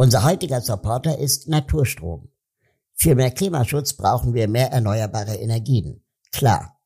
Unser heutiger Supporter ist Naturstrom. Für mehr Klimaschutz brauchen wir mehr erneuerbare Energien. Klar.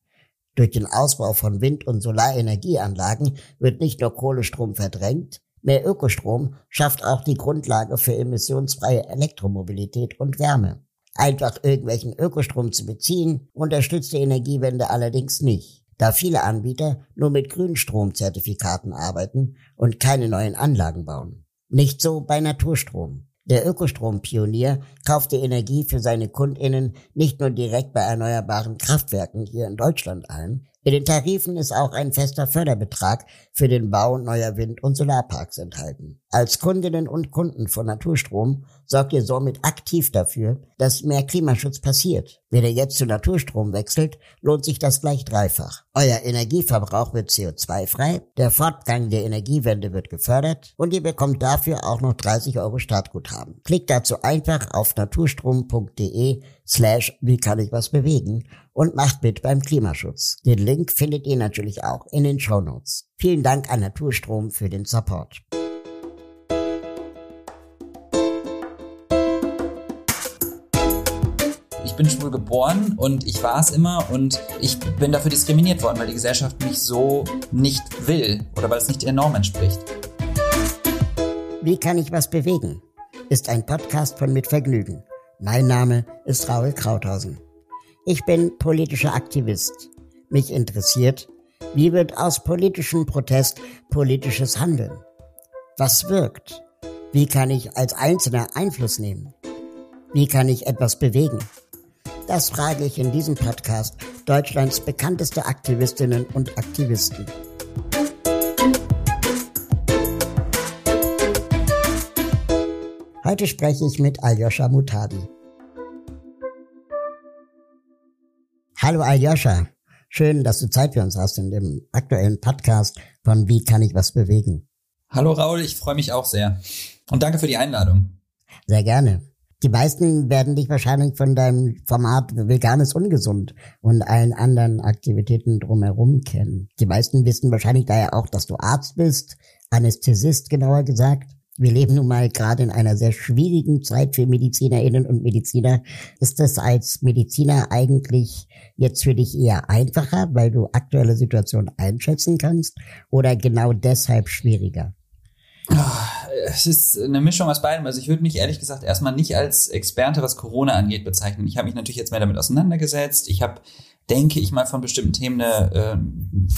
Durch den Ausbau von Wind- und Solarenergieanlagen wird nicht nur Kohlestrom verdrängt, mehr Ökostrom schafft auch die Grundlage für emissionsfreie Elektromobilität und Wärme. Einfach irgendwelchen Ökostrom zu beziehen, unterstützt die Energiewende allerdings nicht, da viele Anbieter nur mit Grünstromzertifikaten arbeiten und keine neuen Anlagen bauen. Nicht so bei Naturstrom. Der Ökostrompionier kauft die Energie für seine Kundinnen nicht nur direkt bei erneuerbaren Kraftwerken hier in Deutschland ein, in den Tarifen ist auch ein fester Förderbetrag für den Bau neuer Wind- und Solarparks enthalten. Als Kundinnen und Kunden von Naturstrom sorgt ihr somit aktiv dafür, dass mehr Klimaschutz passiert. Wenn ihr jetzt zu Naturstrom wechselt, lohnt sich das gleich dreifach. Euer Energieverbrauch wird CO2-frei, der Fortgang der Energiewende wird gefördert und ihr bekommt dafür auch noch 30 Euro Startguthaben. Klickt dazu einfach auf naturstrom.de slash wie kann ich was bewegen und macht mit beim Klimaschutz. Den Link findet ihr natürlich auch in den Show Notes. Vielen Dank an Naturstrom für den Support. Ich bin schwul geboren und ich war es immer und ich bin dafür diskriminiert worden, weil die Gesellschaft mich so nicht will oder weil es nicht der Norm entspricht. Wie kann ich was bewegen? Ist ein Podcast von Mit Vergnügen. Mein Name ist Raul Krauthausen. Ich bin politischer Aktivist. Mich interessiert, wie wird aus politischem Protest politisches Handeln? Was wirkt? Wie kann ich als Einzelner Einfluss nehmen? Wie kann ich etwas bewegen? Das frage ich in diesem Podcast Deutschlands bekannteste Aktivistinnen und Aktivisten. Heute spreche ich mit Aljoscha Mutadi. Hallo Aljoscha, schön, dass du Zeit für uns hast in dem aktuellen Podcast von Wie kann ich was bewegen. Hallo Raul, ich freue mich auch sehr. Und danke für die Einladung. Sehr gerne. Die meisten werden dich wahrscheinlich von deinem Format Veganes Ungesund und allen anderen Aktivitäten drumherum kennen. Die meisten wissen wahrscheinlich daher auch, dass du Arzt bist, Anästhesist genauer gesagt. Wir leben nun mal gerade in einer sehr schwierigen Zeit für Medizinerinnen und Mediziner. Ist das als Mediziner eigentlich jetzt für dich eher einfacher, weil du aktuelle Situation einschätzen kannst oder genau deshalb schwieriger? Es ist eine Mischung aus beidem. Also ich würde mich ehrlich gesagt erstmal nicht als Experte, was Corona angeht, bezeichnen. Ich habe mich natürlich jetzt mehr damit auseinandergesetzt. Ich habe, denke ich mal, von bestimmten Themen eine, äh,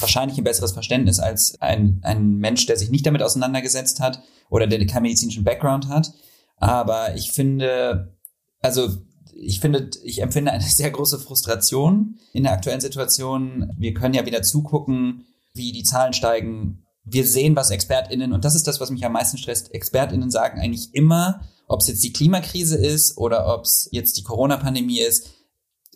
wahrscheinlich ein besseres Verständnis als ein, ein Mensch, der sich nicht damit auseinandergesetzt hat oder der keinen medizinischen Background hat. Aber ich finde, also ich finde, ich empfinde eine sehr große Frustration in der aktuellen Situation. Wir können ja wieder zugucken, wie die Zahlen steigen wir sehen, was ExpertInnen, und das ist das, was mich am meisten stresst, ExpertInnen sagen eigentlich immer, ob es jetzt die Klimakrise ist oder ob es jetzt die Corona-Pandemie ist,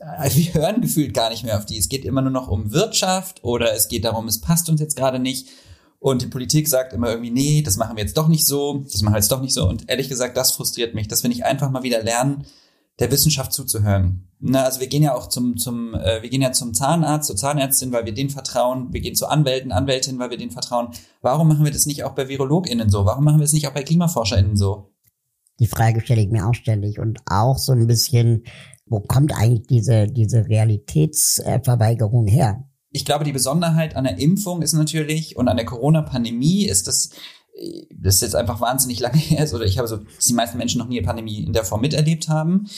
äh, wir hören gefühlt gar nicht mehr auf die. Es geht immer nur noch um Wirtschaft oder es geht darum, es passt uns jetzt gerade nicht. Und die Politik sagt immer irgendwie, nee, das machen wir jetzt doch nicht so, das machen wir jetzt doch nicht so. Und ehrlich gesagt, das frustriert mich, dass wir nicht einfach mal wieder lernen, der Wissenschaft zuzuhören. Na, also wir gehen ja auch zum, zum, äh, wir gehen ja zum Zahnarzt, zur Zahnärztin, weil wir denen vertrauen. Wir gehen zu Anwälten, Anwältinnen, weil wir denen vertrauen. Warum machen wir das nicht auch bei VirologInnen so? Warum machen wir es nicht auch bei KlimaforscherInnen so? Die Frage stelle ich mir auch ständig und auch so ein bisschen, wo kommt eigentlich diese, diese Realitätsverweigerung her? Ich glaube, die Besonderheit an der Impfung ist natürlich und an der Corona-Pandemie ist, dass das ist jetzt einfach wahnsinnig lange her ist, oder ich habe so, dass die meisten Menschen noch nie eine Pandemie in der Form miterlebt haben.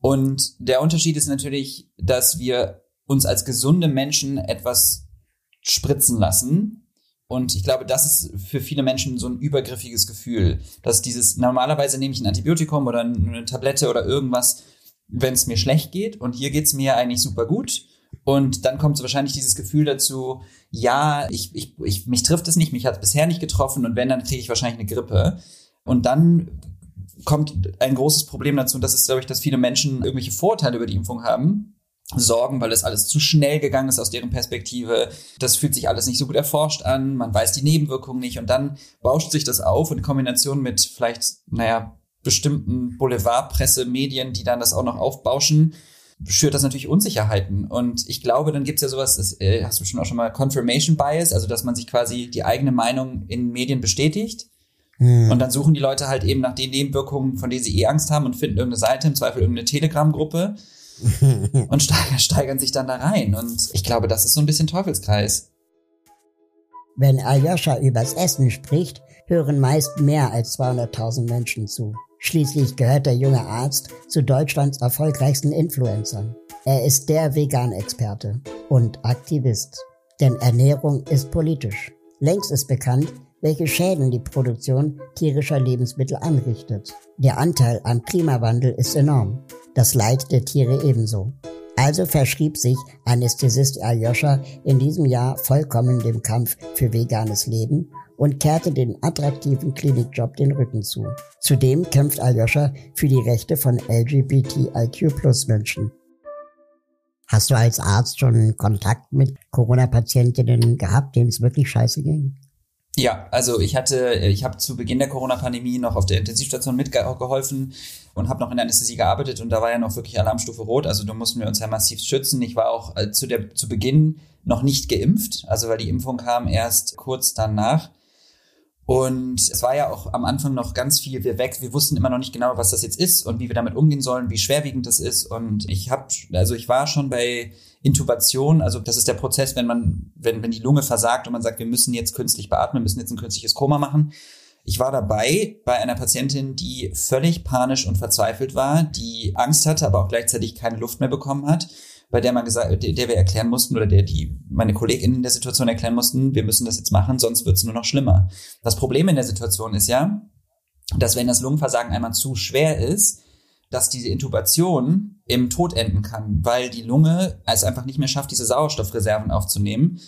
Und der Unterschied ist natürlich, dass wir uns als gesunde Menschen etwas spritzen lassen. Und ich glaube, das ist für viele Menschen so ein übergriffiges Gefühl, dass dieses, normalerweise nehme ich ein Antibiotikum oder eine Tablette oder irgendwas, wenn es mir schlecht geht. Und hier geht's mir eigentlich super gut. Und dann kommt so wahrscheinlich dieses Gefühl dazu, ja, ich, ich, ich, mich trifft es nicht, mich hat es bisher nicht getroffen und wenn, dann kriege ich wahrscheinlich eine Grippe. Und dann kommt ein großes Problem dazu, und das ist, glaube ich, dass viele Menschen irgendwelche Vorteile über die Impfung haben. Sorgen, weil es alles zu schnell gegangen ist aus deren Perspektive. Das fühlt sich alles nicht so gut erforscht an. Man weiß die Nebenwirkungen nicht. Und dann bauscht sich das auf in Kombination mit vielleicht, naja, bestimmten Boulevardpresse, Medien, die dann das auch noch aufbauschen, schürt das natürlich Unsicherheiten. Und ich glaube, dann gibt's ja sowas, das äh, hast du schon auch schon mal Confirmation Bias, also dass man sich quasi die eigene Meinung in Medien bestätigt. Hm. Und dann suchen die Leute halt eben nach den Nebenwirkungen, von denen sie eh Angst haben und finden irgendeine Seite, im Zweifel irgendeine Telegram-Gruppe und steigern, steigern sich dann da rein. Und ich glaube, das ist so ein bisschen Teufelskreis. Wenn Aljoscha übers Essen spricht, hören meist mehr als 200.000 Menschen zu. Schließlich gehört der junge Arzt zu Deutschlands erfolgreichsten Influencern. Er ist der Vegan-Experte und Aktivist. Denn Ernährung ist politisch. Längst ist bekannt, welche Schäden die Produktion tierischer Lebensmittel anrichtet. Der Anteil am Klimawandel ist enorm. Das Leid der Tiere ebenso. Also verschrieb sich Anästhesist Aljoscha in diesem Jahr vollkommen dem Kampf für veganes Leben und kehrte den attraktiven Klinikjob den Rücken zu. Zudem kämpft Aljoscha für die Rechte von LGBTIQ-Plus-Menschen. Hast du als Arzt schon Kontakt mit Corona-Patientinnen gehabt, denen es wirklich scheiße ging? Ja, also ich hatte, ich habe zu Beginn der Corona-Pandemie noch auf der Intensivstation mitgeholfen und habe noch in der Anästhesie gearbeitet und da war ja noch wirklich Alarmstufe rot. Also da mussten wir uns ja massiv schützen. Ich war auch äh, zu der zu Beginn noch nicht geimpft, also weil die Impfung kam erst kurz danach. Und es war ja auch am Anfang noch ganz viel, wir weg, wir wussten immer noch nicht genau, was das jetzt ist und wie wir damit umgehen sollen, wie schwerwiegend das ist. Und ich habe, also ich war schon bei Intubation, also das ist der Prozess, wenn man, wenn, wenn die Lunge versagt und man sagt, wir müssen jetzt künstlich beatmen, müssen jetzt ein künstliches Koma machen. Ich war dabei bei einer Patientin, die völlig panisch und verzweifelt war, die Angst hatte, aber auch gleichzeitig keine Luft mehr bekommen hat bei der man gesagt, der, der wir erklären mussten oder der die meine KollegInnen in der Situation erklären mussten, wir müssen das jetzt machen, sonst wird es nur noch schlimmer. Das Problem in der Situation ist ja, dass wenn das Lungenversagen einmal zu schwer ist, dass diese Intubation im Tod enden kann, weil die Lunge es einfach nicht mehr schafft, diese Sauerstoffreserven aufzunehmen,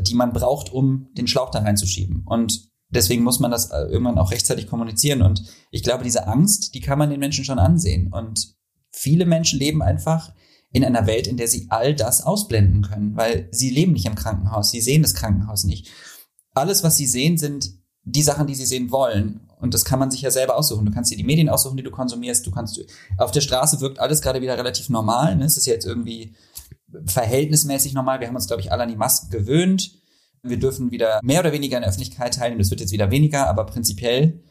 die man braucht, um den Schlauch da reinzuschieben. Und deswegen muss man das äh, irgendwann auch rechtzeitig kommunizieren. Und ich glaube, diese Angst, die kann man den Menschen schon ansehen. Und viele Menschen leben einfach in einer Welt, in der sie all das ausblenden können, weil sie leben nicht im Krankenhaus, sie sehen das Krankenhaus nicht. Alles, was sie sehen, sind die Sachen, die sie sehen wollen. Und das kann man sich ja selber aussuchen. Du kannst dir die Medien aussuchen, die du konsumierst. Du kannst, auf der Straße wirkt alles gerade wieder relativ normal. Ne? Es ist jetzt irgendwie verhältnismäßig normal. Wir haben uns, glaube ich, alle an die Masken gewöhnt. Wir dürfen wieder mehr oder weniger in der Öffentlichkeit teilnehmen. Das wird jetzt wieder weniger, aber prinzipiell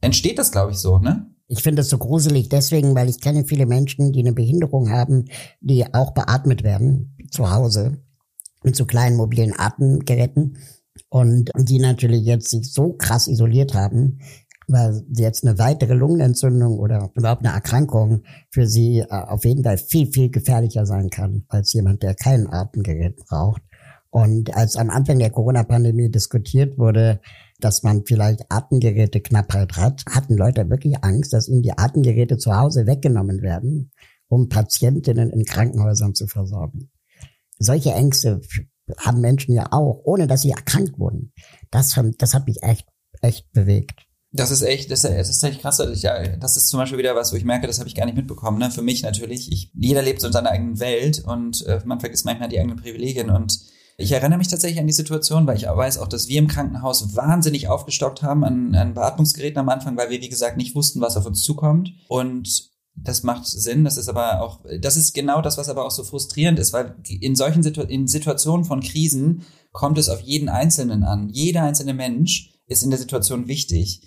entsteht das, glaube ich, so, ne? Ich finde das so gruselig deswegen, weil ich kenne viele Menschen, die eine Behinderung haben, die auch beatmet werden zu Hause mit so kleinen mobilen Atemgeräten und die natürlich jetzt sich so krass isoliert haben, weil jetzt eine weitere Lungenentzündung oder überhaupt eine Erkrankung für sie äh, auf jeden Fall viel, viel gefährlicher sein kann als jemand, der kein Atemgerät braucht. Und als am Anfang der Corona-Pandemie diskutiert wurde, dass man vielleicht Atemgeräteknappheit hat, hatten Leute wirklich Angst, dass ihnen die Atemgeräte zu Hause weggenommen werden, um Patientinnen in Krankenhäusern zu versorgen. Solche Ängste haben Menschen ja auch, ohne dass sie erkrankt wurden. Das, das hat mich echt, echt bewegt. Das ist echt, das, das ist echt krass. Das ist zum Beispiel wieder was, wo ich merke, das habe ich gar nicht mitbekommen. Ne? Für mich natürlich. Ich, jeder lebt so in seiner eigenen Welt und äh, man vergisst manchmal die eigenen Privilegien und ich erinnere mich tatsächlich an die Situation, weil ich weiß auch, dass wir im Krankenhaus wahnsinnig aufgestockt haben an, an Beatmungsgeräten am Anfang, weil wir, wie gesagt, nicht wussten, was auf uns zukommt. Und das macht Sinn. Das ist aber auch, das ist genau das, was aber auch so frustrierend ist, weil in solchen Situ in Situationen von Krisen kommt es auf jeden Einzelnen an. Jeder einzelne Mensch ist in der Situation wichtig.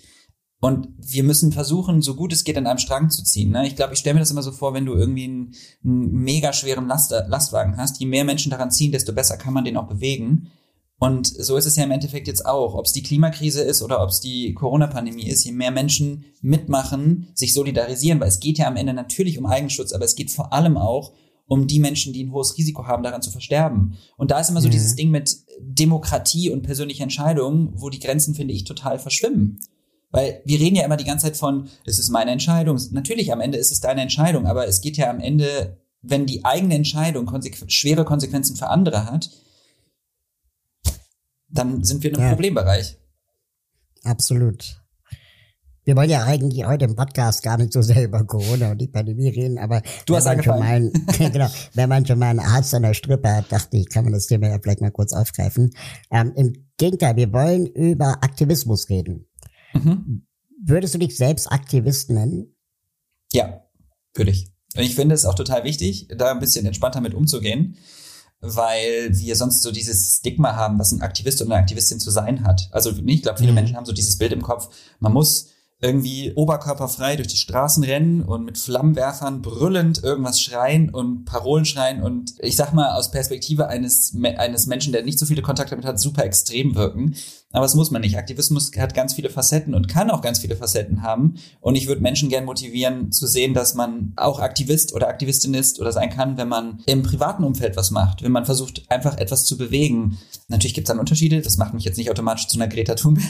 Und wir müssen versuchen, so gut es geht, an einem Strang zu ziehen. Ne? Ich glaube, ich stelle mir das immer so vor, wenn du irgendwie einen, einen mega schweren Last, Lastwagen hast, je mehr Menschen daran ziehen, desto besser kann man den auch bewegen. Und so ist es ja im Endeffekt jetzt auch. Ob es die Klimakrise ist oder ob es die Corona-Pandemie ist, je mehr Menschen mitmachen, sich solidarisieren, weil es geht ja am Ende natürlich um Eigenschutz, aber es geht vor allem auch um die Menschen, die ein hohes Risiko haben, daran zu versterben. Und da ist immer so mhm. dieses Ding mit Demokratie und persönliche Entscheidungen, wo die Grenzen, finde ich, total verschwimmen. Weil wir reden ja immer die ganze Zeit von, es ist meine Entscheidung. Natürlich, am Ende ist es deine Entscheidung, aber es geht ja am Ende, wenn die eigene Entscheidung konsequ schwere Konsequenzen für andere hat, dann sind wir in einem ja. Problembereich. Absolut. Wir wollen ja eigentlich heute im Podcast gar nicht so sehr über Corona und die Pandemie reden, aber du hast man schon mal einen, genau, wenn man schon mal einen Arzt an der Strippe hat, dachte ich, kann man das Thema ja vielleicht mal kurz aufgreifen. Ähm, Im Gegenteil, wir wollen über Aktivismus reden. Mhm. Würdest du dich selbst Aktivist nennen? Ja, würde ich. Ich finde es auch total wichtig, da ein bisschen entspannter mit umzugehen. weil wir sonst so dieses Stigma haben, was ein Aktivist oder eine Aktivistin zu sein hat. Also ich glaube, viele mhm. Menschen haben so dieses Bild im Kopf, man muss irgendwie oberkörperfrei durch die Straßen rennen und mit Flammenwerfern brüllend irgendwas schreien und Parolen schreien und ich sag mal aus Perspektive eines, eines Menschen, der nicht so viele Kontakte damit hat, super extrem wirken. Aber es muss man nicht. Aktivismus hat ganz viele Facetten und kann auch ganz viele Facetten haben. Und ich würde Menschen gern motivieren zu sehen, dass man auch Aktivist oder Aktivistin ist oder sein kann, wenn man im privaten Umfeld was macht, wenn man versucht, einfach etwas zu bewegen. Natürlich gibt es dann Unterschiede. Das macht mich jetzt nicht automatisch zu einer Greta Thunberg.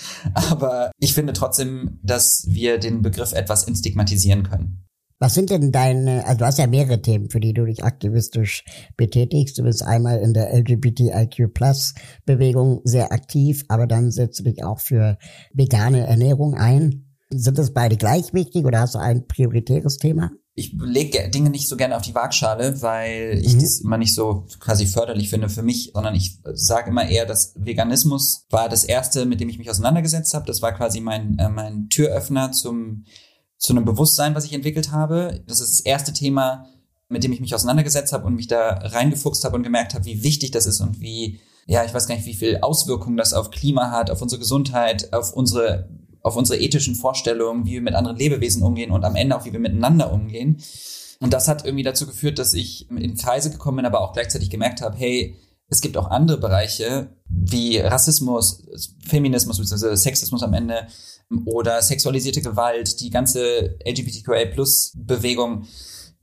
Aber ich finde trotzdem, dass wir den Begriff etwas instigmatisieren können. Was sind denn deine, also du hast ja mehrere Themen, für die du dich aktivistisch betätigst. Du bist einmal in der LGBTIQ Plus Bewegung sehr aktiv, aber dann setzt du dich auch für vegane Ernährung ein. Sind das beide gleich wichtig oder hast du ein prioritäres Thema? ich lege Dinge nicht so gerne auf die Waagschale, weil ich mhm. das immer nicht so quasi förderlich finde für mich, sondern ich sage immer eher, dass Veganismus war das erste, mit dem ich mich auseinandergesetzt habe. Das war quasi mein, äh, mein Türöffner zum zu einem Bewusstsein, was ich entwickelt habe. Das ist das erste Thema, mit dem ich mich auseinandergesetzt habe und mich da reingefuchst habe und gemerkt habe, wie wichtig das ist und wie, ja, ich weiß gar nicht, wie viel Auswirkungen das auf Klima hat, auf unsere Gesundheit, auf unsere, auf unsere ethischen Vorstellungen, wie wir mit anderen Lebewesen umgehen und am Ende auch, wie wir miteinander umgehen. Und das hat irgendwie dazu geführt, dass ich in Kreise gekommen bin, aber auch gleichzeitig gemerkt habe, hey, es gibt auch andere Bereiche wie Rassismus, Feminismus bzw. Sexismus am Ende, oder sexualisierte Gewalt, die ganze LGBTQA-Plus-Bewegung,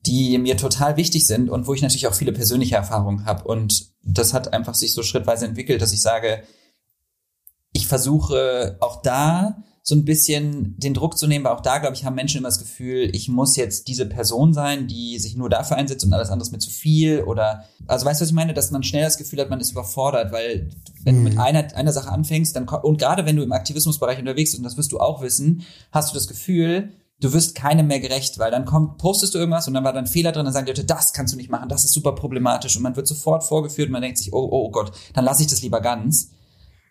die mir total wichtig sind und wo ich natürlich auch viele persönliche Erfahrungen habe. Und das hat einfach sich so schrittweise entwickelt, dass ich sage, ich versuche auch da so ein bisschen den Druck zu nehmen, weil auch da, glaube ich, haben Menschen immer das Gefühl, ich muss jetzt diese Person sein, die sich nur dafür einsetzt und alles andere ist mir zu viel oder, also weißt du, was ich meine, dass man schnell das Gefühl hat, man ist überfordert, weil wenn mhm. du mit einer, einer Sache anfängst, dann, und gerade wenn du im Aktivismusbereich unterwegs bist, und das wirst du auch wissen, hast du das Gefühl, du wirst keinem mehr gerecht, weil dann kommt, postest du irgendwas und dann war da ein Fehler drin, dann sagen die Leute, das kannst du nicht machen, das ist super problematisch und man wird sofort vorgeführt und man denkt sich, oh, oh, oh Gott, dann lasse ich das lieber ganz.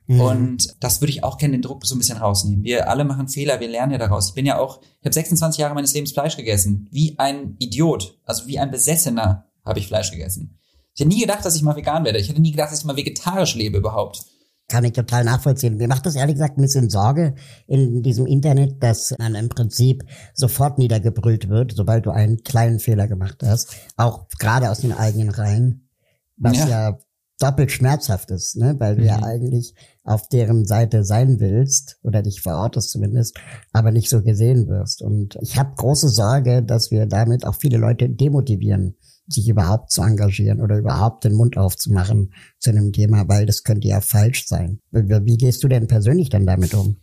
Mhm. Und das würde ich auch gerne den Druck so ein bisschen rausnehmen. Wir alle machen Fehler, wir lernen ja daraus. Ich bin ja auch, ich habe 26 Jahre meines Lebens Fleisch gegessen. Wie ein Idiot, also wie ein Besessener habe ich Fleisch gegessen. Ich hätte nie gedacht, dass ich mal vegan werde. Ich hätte nie gedacht, dass ich mal vegetarisch lebe überhaupt. Kann ich total nachvollziehen. Mir macht das ehrlich gesagt ein bisschen Sorge in diesem Internet, dass man im Prinzip sofort niedergebrüllt wird, sobald du einen kleinen Fehler gemacht hast. Auch gerade aus den eigenen Reihen. Was ja, ja doppelt schmerzhaft ist, ne? weil du mhm. ja eigentlich auf deren Seite sein willst oder dich verortest zumindest, aber nicht so gesehen wirst. Und ich habe große Sorge, dass wir damit auch viele Leute demotivieren, sich überhaupt zu engagieren oder überhaupt den Mund aufzumachen zu einem Thema, weil das könnte ja falsch sein. Wie gehst du denn persönlich dann damit um?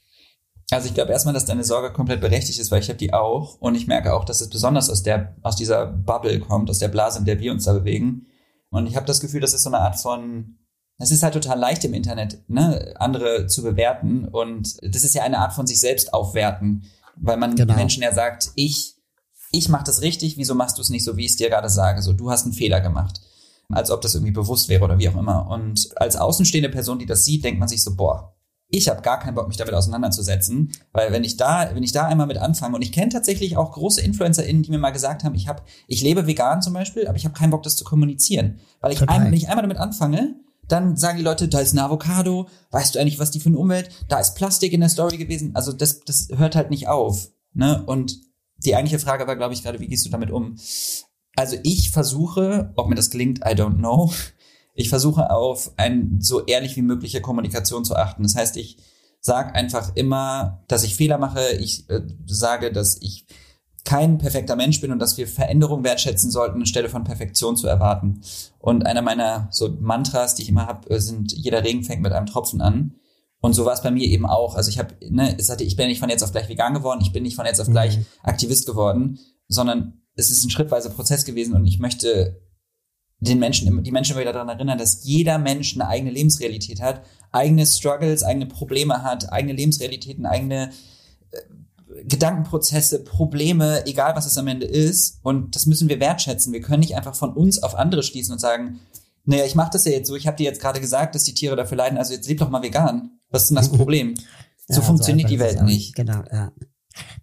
Also ich glaube erstmal, dass deine Sorge komplett berechtigt ist, weil ich habe die auch und ich merke auch, dass es besonders aus der aus dieser Bubble kommt, aus der Blase, in der wir uns da bewegen und ich habe das Gefühl, das ist so eine Art von, es ist halt total leicht im Internet, ne, andere zu bewerten. Und das ist ja eine Art von sich selbst aufwerten, weil man genau. Menschen ja sagt, ich, ich mache das richtig, wieso machst du es nicht so, wie ich es dir gerade sage? So, du hast einen Fehler gemacht. Als ob das irgendwie bewusst wäre oder wie auch immer. Und als außenstehende Person, die das sieht, denkt man sich so, boah, ich habe gar keinen Bock, mich damit auseinanderzusetzen, weil wenn ich da, wenn ich da einmal mit anfange und ich kenne tatsächlich auch große InfluencerInnen, die mir mal gesagt haben, ich habe, ich lebe vegan zum Beispiel, aber ich habe keinen Bock, das zu kommunizieren, weil ich ein, wenn ich einmal damit anfange, dann sagen die Leute, da ist ein Avocado, weißt du eigentlich, was die für eine Umwelt, da ist Plastik in der Story gewesen, also das, das hört halt nicht auf, ne? Und die eigentliche Frage war, glaube ich, gerade, wie gehst du damit um? Also ich versuche, ob mir das gelingt, I don't know, ich versuche auf ein so ehrlich wie mögliche Kommunikation zu achten. Das heißt, ich sage einfach immer, dass ich Fehler mache. Ich äh, sage, dass ich kein perfekter Mensch bin und dass wir Veränderung wertschätzen sollten, anstelle von Perfektion zu erwarten. Und einer meiner so Mantras, die ich immer habe, äh, sind, jeder Regen fängt mit einem Tropfen an. Und so war es bei mir eben auch. Also ich habe, ne, es hatte, ich bin nicht von jetzt auf gleich vegan geworden, ich bin nicht von jetzt auf gleich mhm. Aktivist geworden, sondern es ist ein schrittweiser Prozess gewesen und ich möchte den Menschen, die Menschen wieder daran erinnern, dass jeder Mensch eine eigene Lebensrealität hat, eigene Struggles, eigene Probleme hat, eigene Lebensrealitäten, eigene äh, Gedankenprozesse, Probleme, egal was es am Ende ist. Und das müssen wir wertschätzen. Wir können nicht einfach von uns auf andere schließen und sagen, naja, ich mache das ja jetzt so, ich habe dir jetzt gerade gesagt, dass die Tiere dafür leiden, also jetzt leb doch mal vegan. Was ist denn das Problem? So ja, funktioniert so die Welt nicht. Genau, ja.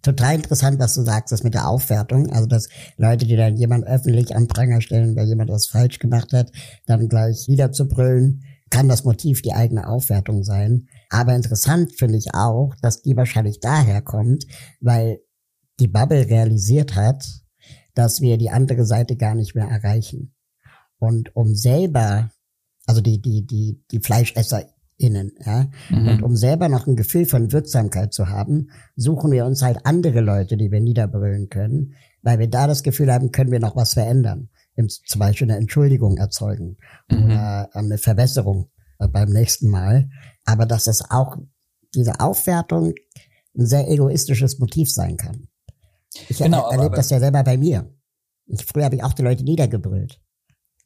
total interessant, was du sagst, das mit der Aufwertung. Also, dass Leute, die dann jemand öffentlich am Pranger stellen, weil jemand was falsch gemacht hat, dann gleich wieder zu brüllen, kann das Motiv die eigene Aufwertung sein. Aber interessant finde ich auch, dass die wahrscheinlich daher kommt, weil die Bubble realisiert hat, dass wir die andere Seite gar nicht mehr erreichen. Und um selber, also die, die, die, die FleischesserInnen, ja, mhm. und um selber noch ein Gefühl von Wirksamkeit zu haben, suchen wir uns halt andere Leute, die wir niederbrüllen können, weil wir da das Gefühl haben, können wir noch was verändern. Zum Beispiel eine Entschuldigung erzeugen mhm. oder eine Verbesserung beim nächsten Mal. Aber dass es auch diese Aufwertung ein sehr egoistisches Motiv sein kann. Ich genau, erlebe das ja selber bei mir. Ich, früher habe ich auch die Leute niedergebrüllt.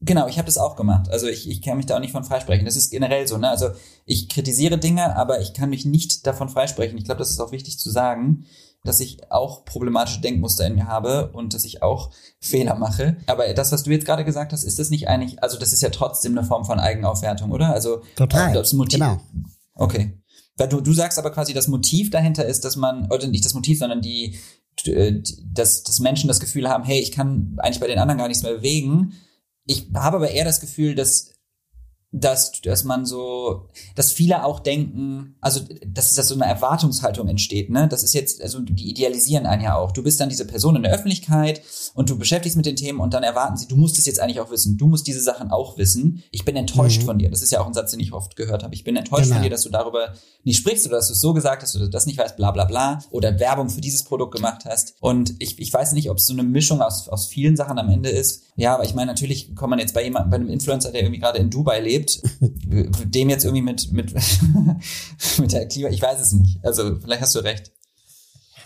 Genau, ich habe das auch gemacht. Also ich, ich kann mich da auch nicht von freisprechen. Das ist generell so. Ne? Also ich kritisiere Dinge, aber ich kann mich nicht davon freisprechen. Ich glaube, das ist auch wichtig zu sagen, dass ich auch problematische Denkmuster in mir habe und dass ich auch Fehler mache. Aber das, was du jetzt gerade gesagt hast, ist das nicht eigentlich, also das ist ja trotzdem eine Form von Eigenaufwertung, oder? Also total. Das Motiv, genau. Okay. Weil du, du sagst aber quasi, das Motiv dahinter ist, dass man, oder nicht das Motiv, sondern die, äh, dass, dass Menschen das Gefühl haben, hey, ich kann eigentlich bei den anderen gar nichts mehr bewegen. Ich habe aber eher das Gefühl, dass dass, dass man so, dass viele auch denken, also dass, dass so eine Erwartungshaltung entsteht, ne? Das ist jetzt, also die idealisieren einen ja auch. Du bist dann diese Person in der Öffentlichkeit und du beschäftigst mit den Themen und dann erwarten sie, du musst es jetzt eigentlich auch wissen, du musst diese Sachen auch wissen. Ich bin enttäuscht mhm. von dir. Das ist ja auch ein Satz, den ich oft gehört habe. Ich bin enttäuscht genau. von dir, dass du darüber nicht sprichst oder dass du es so gesagt hast oder das nicht weißt, bla bla bla. Oder Werbung für dieses Produkt gemacht hast. Und ich, ich weiß nicht, ob es so eine Mischung aus, aus vielen Sachen am Ende ist. Ja, aber ich meine, natürlich kommt man jetzt bei jemandem, bei einem Influencer, der irgendwie gerade in Dubai lebt, dem jetzt irgendwie mit, mit, mit der Klima, ich weiß es nicht. Also vielleicht hast du recht.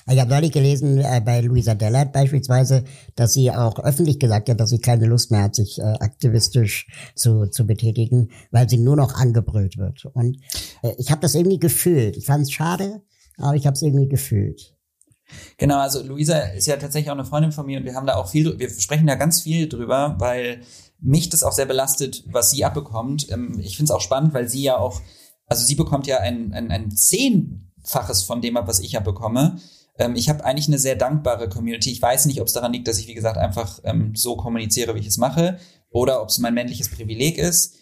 Ich habe neulich gelesen äh, bei Luisa Dellert beispielsweise, dass sie auch öffentlich gesagt hat, dass sie keine Lust mehr hat, sich äh, aktivistisch zu, zu betätigen, weil sie nur noch angebrüllt wird. Und äh, ich habe das irgendwie gefühlt. Ich fand es schade, aber ich habe es irgendwie gefühlt. Genau, also Luisa ist ja tatsächlich auch eine Freundin von mir und wir haben da auch viel, wir sprechen da ganz viel drüber, weil mich das auch sehr belastet, was sie abbekommt. Ähm, ich finde es auch spannend, weil sie ja auch, also sie bekommt ja ein, ein, ein Zehnfaches von dem ab, was ich abbekomme. Ähm, ich habe eigentlich eine sehr dankbare Community. Ich weiß nicht, ob es daran liegt, dass ich, wie gesagt, einfach ähm, so kommuniziere, wie ich es mache, oder ob es mein männliches Privileg ist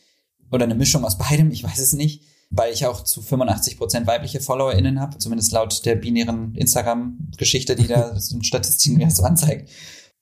oder eine Mischung aus beidem, ich weiß es nicht, weil ich auch zu 85 Prozent weibliche FollowerInnen habe, zumindest laut der binären Instagram-Geschichte, die da sind Statistiken mir so anzeigt.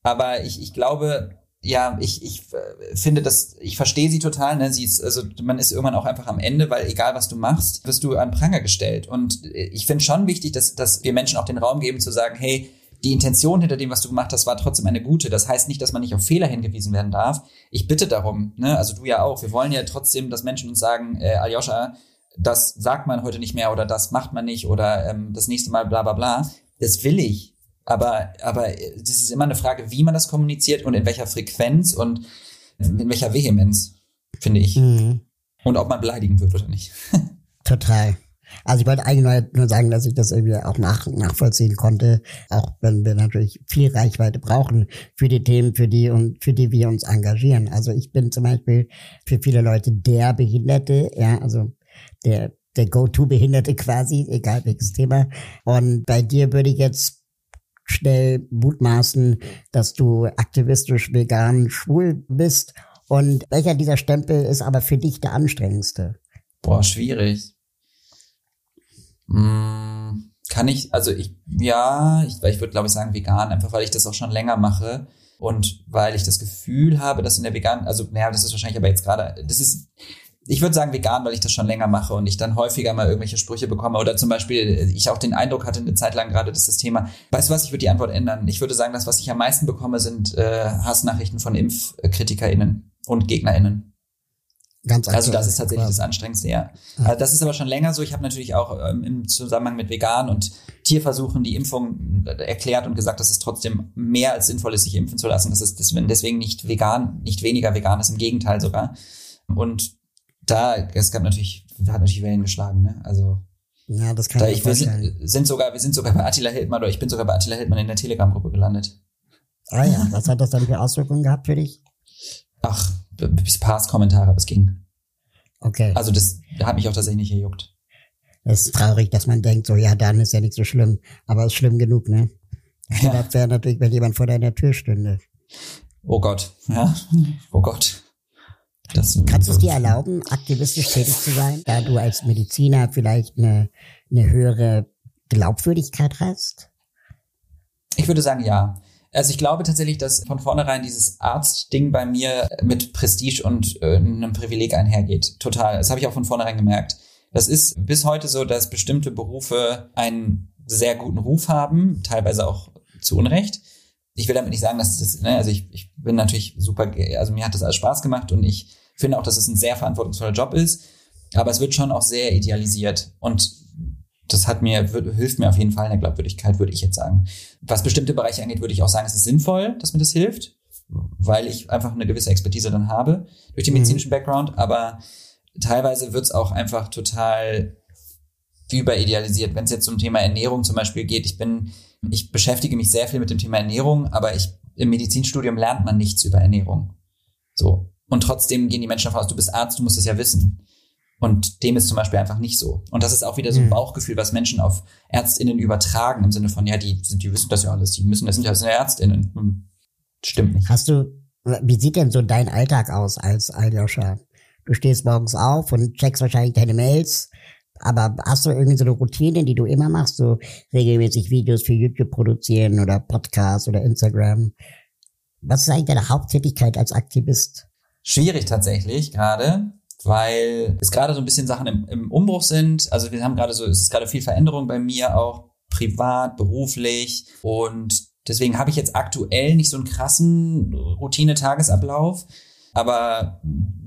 Aber ich, ich glaube, ja, ich, ich äh, finde das, ich verstehe sie total, ne? Sie ist, also man ist irgendwann auch einfach am Ende, weil egal was du machst, wirst du an Pranger gestellt. Und äh, ich finde schon wichtig, dass, dass wir Menschen auch den Raum geben zu sagen, hey, die Intention hinter dem, was du gemacht hast, war trotzdem eine gute. Das heißt nicht, dass man nicht auf Fehler hingewiesen werden darf. Ich bitte darum, ne? also du ja auch. Wir wollen ja trotzdem, dass Menschen uns sagen, äh, Aljoscha, das sagt man heute nicht mehr oder das macht man nicht oder ähm, das nächste Mal bla bla bla. Das will ich. Aber, aber das ist immer eine Frage, wie man das kommuniziert und in welcher Frequenz und in welcher Vehemenz, finde ich. Mhm. Und ob man beleidigen wird oder nicht. Total. Also ich wollte eigentlich nur sagen, dass ich das irgendwie auch nach, nachvollziehen konnte, auch wenn wir natürlich viel Reichweite brauchen für die Themen, für die und für die wir uns engagieren. Also ich bin zum Beispiel für viele Leute der Behinderte, ja, also der der Go-To-Behinderte quasi, egal welches Thema. Und bei dir würde ich jetzt schnell mutmaßen, dass du aktivistisch, vegan, schwul bist. Und welcher dieser Stempel ist aber für dich der anstrengendste? Boah, schwierig. Hm, kann ich, also ich, ja, ich, ich würde glaube ich sagen vegan, einfach weil ich das auch schon länger mache und weil ich das Gefühl habe, dass in der vegan, also naja, das ist wahrscheinlich aber jetzt gerade, das ist, ich würde sagen vegan, weil ich das schon länger mache und ich dann häufiger mal irgendwelche Sprüche bekomme oder zum Beispiel ich auch den Eindruck hatte eine Zeit lang gerade, dass das Thema, weißt du was, ich würde die Antwort ändern. Ich würde sagen, das, was ich am meisten bekomme, sind äh, Hassnachrichten von ImpfkritikerInnen und GegnerInnen. Ganz aktuell, Also das ist tatsächlich quasi. das Anstrengendste, ja. Also das ist aber schon länger so. Ich habe natürlich auch ähm, im Zusammenhang mit Vegan und Tierversuchen die Impfung äh, erklärt und gesagt, dass es trotzdem mehr als sinnvoll ist, sich impfen zu lassen. Das ist deswegen nicht vegan, nicht weniger vegan ist, im Gegenteil sogar. Und da, es gab natürlich, hat natürlich Wellen geschlagen, ne? Also. Ja, das kann da ich wir sind, sind sogar, wir sind sogar bei Attila Hildmann oder ich bin sogar bei Attila Hildmann in der Telegram-Gruppe gelandet. Ah ja, was hat das dann für Auswirkungen gehabt für dich? Ach, bis Pass-Kommentare, es ging. Okay. Also das hat mich auch tatsächlich nicht gejuckt. Es ist traurig, dass man denkt, so ja, dann ist ja nicht so schlimm, aber ist schlimm genug, ne? Ja. Das wäre natürlich, wenn jemand vor deiner Tür stünde. Oh Gott, ja, oh Gott. Das, Kannst du es dir erlauben, aktivistisch tätig zu sein, da du als Mediziner vielleicht eine, eine höhere Glaubwürdigkeit hast? Ich würde sagen, ja. Also ich glaube tatsächlich, dass von vornherein dieses Arztding bei mir mit Prestige und äh, einem Privileg einhergeht. Total. Das habe ich auch von vornherein gemerkt. Das ist bis heute so, dass bestimmte Berufe einen sehr guten Ruf haben, teilweise auch zu Unrecht. Ich will damit nicht sagen, dass das, ne, also ich, ich bin natürlich super, also mir hat das alles Spaß gemacht und ich finde auch, dass es ein sehr verantwortungsvoller Job ist. Aber es wird schon auch sehr idealisiert. Und das hat mir, hilft mir auf jeden Fall in der Glaubwürdigkeit, würde ich jetzt sagen. Was bestimmte Bereiche angeht, würde ich auch sagen, es ist sinnvoll, dass mir das hilft, weil ich einfach eine gewisse Expertise dann habe durch den mhm. medizinischen mhm. Background. Aber teilweise wird es auch einfach total überidealisiert, wenn es jetzt zum Thema Ernährung zum Beispiel geht. Ich bin, ich beschäftige mich sehr viel mit dem Thema Ernährung, aber ich im Medizinstudium lernt man nichts über Ernährung. So. Und trotzdem gehen die Menschen davon aus, du bist Arzt, du musst es ja wissen. Und dem ist zum Beispiel einfach nicht so. Und das ist auch wieder so ein mhm. Bauchgefühl, was Menschen auf ÄrztInnen übertragen, im Sinne von, ja, die, die wissen das ja alles, die müssen, das sind ja ÄrztInnen. Hm, stimmt nicht. Hast du, wie sieht denn so dein Alltag aus als Aljoscha? Du stehst morgens auf und checkst wahrscheinlich deine Mails, aber hast du irgendwie so eine Routine, die du immer machst, so regelmäßig Videos für YouTube produzieren oder Podcasts oder Instagram? Was ist eigentlich deine Haupttätigkeit als Aktivist? Schwierig tatsächlich gerade weil es gerade so ein bisschen Sachen im, im Umbruch sind. Also wir haben gerade so, es ist gerade viel Veränderung bei mir auch privat, beruflich und deswegen habe ich jetzt aktuell nicht so einen krassen Routine-Tagesablauf. Aber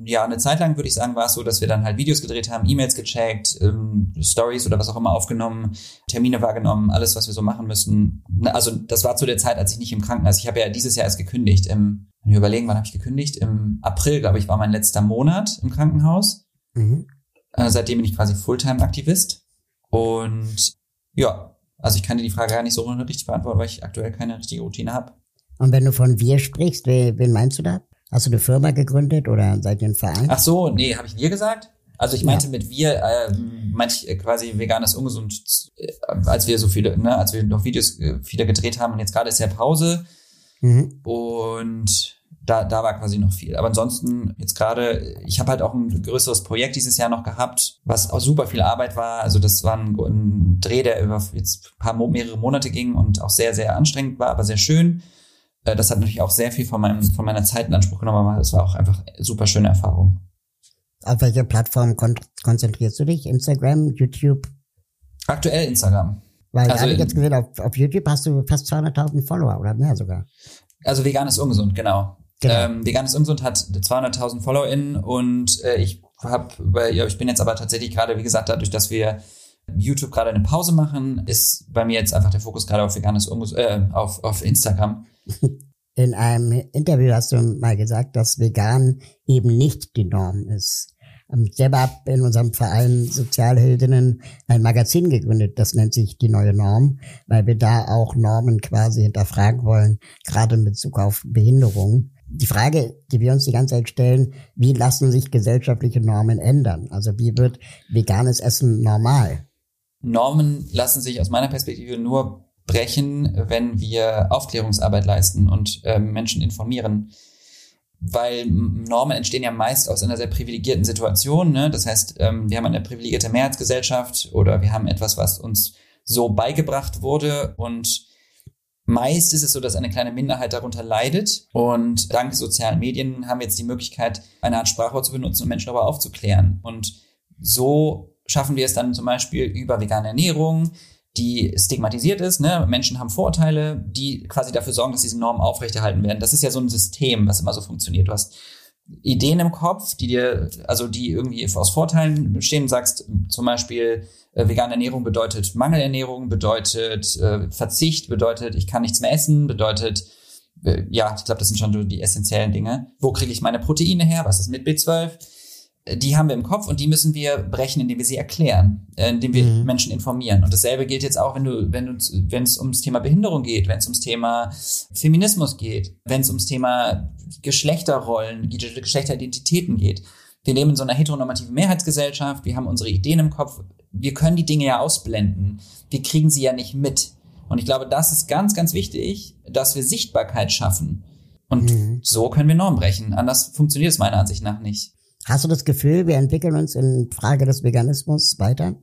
ja, eine Zeit lang würde ich sagen, war es so, dass wir dann halt Videos gedreht haben, E-Mails gecheckt, ähm, Stories oder was auch immer aufgenommen, Termine wahrgenommen, alles, was wir so machen müssen. Also das war zu der Zeit, als ich nicht im Krankenhaus. Ich habe ja dieses Jahr erst gekündigt. Im, wir überlegen, wann habe ich gekündigt? Im April, glaube ich, war mein letzter Monat im Krankenhaus. Mhm. Äh, seitdem bin ich quasi Fulltime-Aktivist. Und ja, also ich kann dir die Frage gar nicht so richtig beantworten, weil ich aktuell keine richtige Routine habe. Und wenn du von wir sprichst, wen meinst du da? Hast du eine Firma gegründet oder seid ihr ein Verein? Ach so, nee, habe ich wir gesagt? Also ich meinte ja. mit wir, äh, meinte ich quasi veganes ungesund, äh, als wir so viele, ne, als wir noch Videos äh, viele gedreht haben und jetzt gerade ist ja Pause mhm. und da, da war quasi noch viel. Aber ansonsten jetzt gerade, ich habe halt auch ein größeres Projekt dieses Jahr noch gehabt, was auch super viel Arbeit war. Also das war ein, ein Dreh, der über jetzt ein paar mehrere Monate ging und auch sehr sehr anstrengend war, aber sehr schön. Äh, das hat natürlich auch sehr viel von, meinem, von meiner Zeit in Anspruch genommen, aber es war auch einfach super schöne Erfahrung. Auf welche Plattform kon konzentrierst du dich? Instagram, YouTube? Aktuell Instagram. Weil also, da habe ich jetzt gesehen, auf, auf YouTube hast du fast 200.000 Follower oder mehr sogar. Also vegan ist ungesund, genau. genau. Ähm, vegan ist ungesund hat 200.000 FollowerInnen und äh, ich habe, ja, ich bin jetzt aber tatsächlich gerade, wie gesagt, dadurch, dass wir YouTube gerade eine Pause machen, ist bei mir jetzt einfach der Fokus gerade auf veganes ungesund, äh, auf, auf Instagram. In einem Interview hast du mal gesagt, dass vegan eben nicht die Norm ist. Ich selber habe in unserem Verein Sozialheldinnen ein Magazin gegründet, das nennt sich die neue Norm, weil wir da auch Normen quasi hinterfragen wollen, gerade in Bezug auf Behinderung. Die Frage, die wir uns die ganze Zeit stellen, wie lassen sich gesellschaftliche Normen ändern? Also wie wird veganes Essen normal? Normen lassen sich aus meiner Perspektive nur brechen, wenn wir Aufklärungsarbeit leisten und äh, Menschen informieren. Weil Normen entstehen ja meist aus einer sehr privilegierten Situation. Ne? Das heißt, ähm, wir haben eine privilegierte Mehrheitsgesellschaft oder wir haben etwas, was uns so beigebracht wurde und Meist ist es so, dass eine kleine Minderheit darunter leidet und dank sozialen Medien haben wir jetzt die Möglichkeit, eine Art Sprachwort zu benutzen, um Menschen darüber aufzuklären. Und so schaffen wir es dann zum Beispiel über vegane Ernährung, die stigmatisiert ist. Ne? Menschen haben Vorurteile, die quasi dafür sorgen, dass diese Normen aufrechterhalten werden. Das ist ja so ein System, was immer so funktioniert. Du hast Ideen im Kopf, die dir, also die irgendwie aus Vorteilen bestehen. sagst zum Beispiel, äh, vegane Ernährung bedeutet Mangelernährung, bedeutet äh, Verzicht, bedeutet, ich kann nichts mehr essen, bedeutet, äh, ja, ich glaube, das sind schon so die essentiellen Dinge. Wo kriege ich meine Proteine her? Was ist mit B12? Die haben wir im Kopf und die müssen wir brechen, indem wir sie erklären, äh, indem wir mhm. Menschen informieren. Und dasselbe gilt jetzt auch, wenn du, wenn du, wenn es ums Thema Behinderung geht, wenn es ums Thema Feminismus geht, wenn es ums Thema Geschlechterrollen, Geschlechteridentitäten geht. Wir leben in so einer heteronormativen Mehrheitsgesellschaft, wir haben unsere Ideen im Kopf, wir können die Dinge ja ausblenden. Wir kriegen sie ja nicht mit. Und ich glaube, das ist ganz, ganz wichtig, dass wir Sichtbarkeit schaffen. Und mhm. so können wir Normen brechen. Anders funktioniert es meiner Ansicht nach nicht. Hast du das Gefühl, wir entwickeln uns in Frage des Veganismus weiter?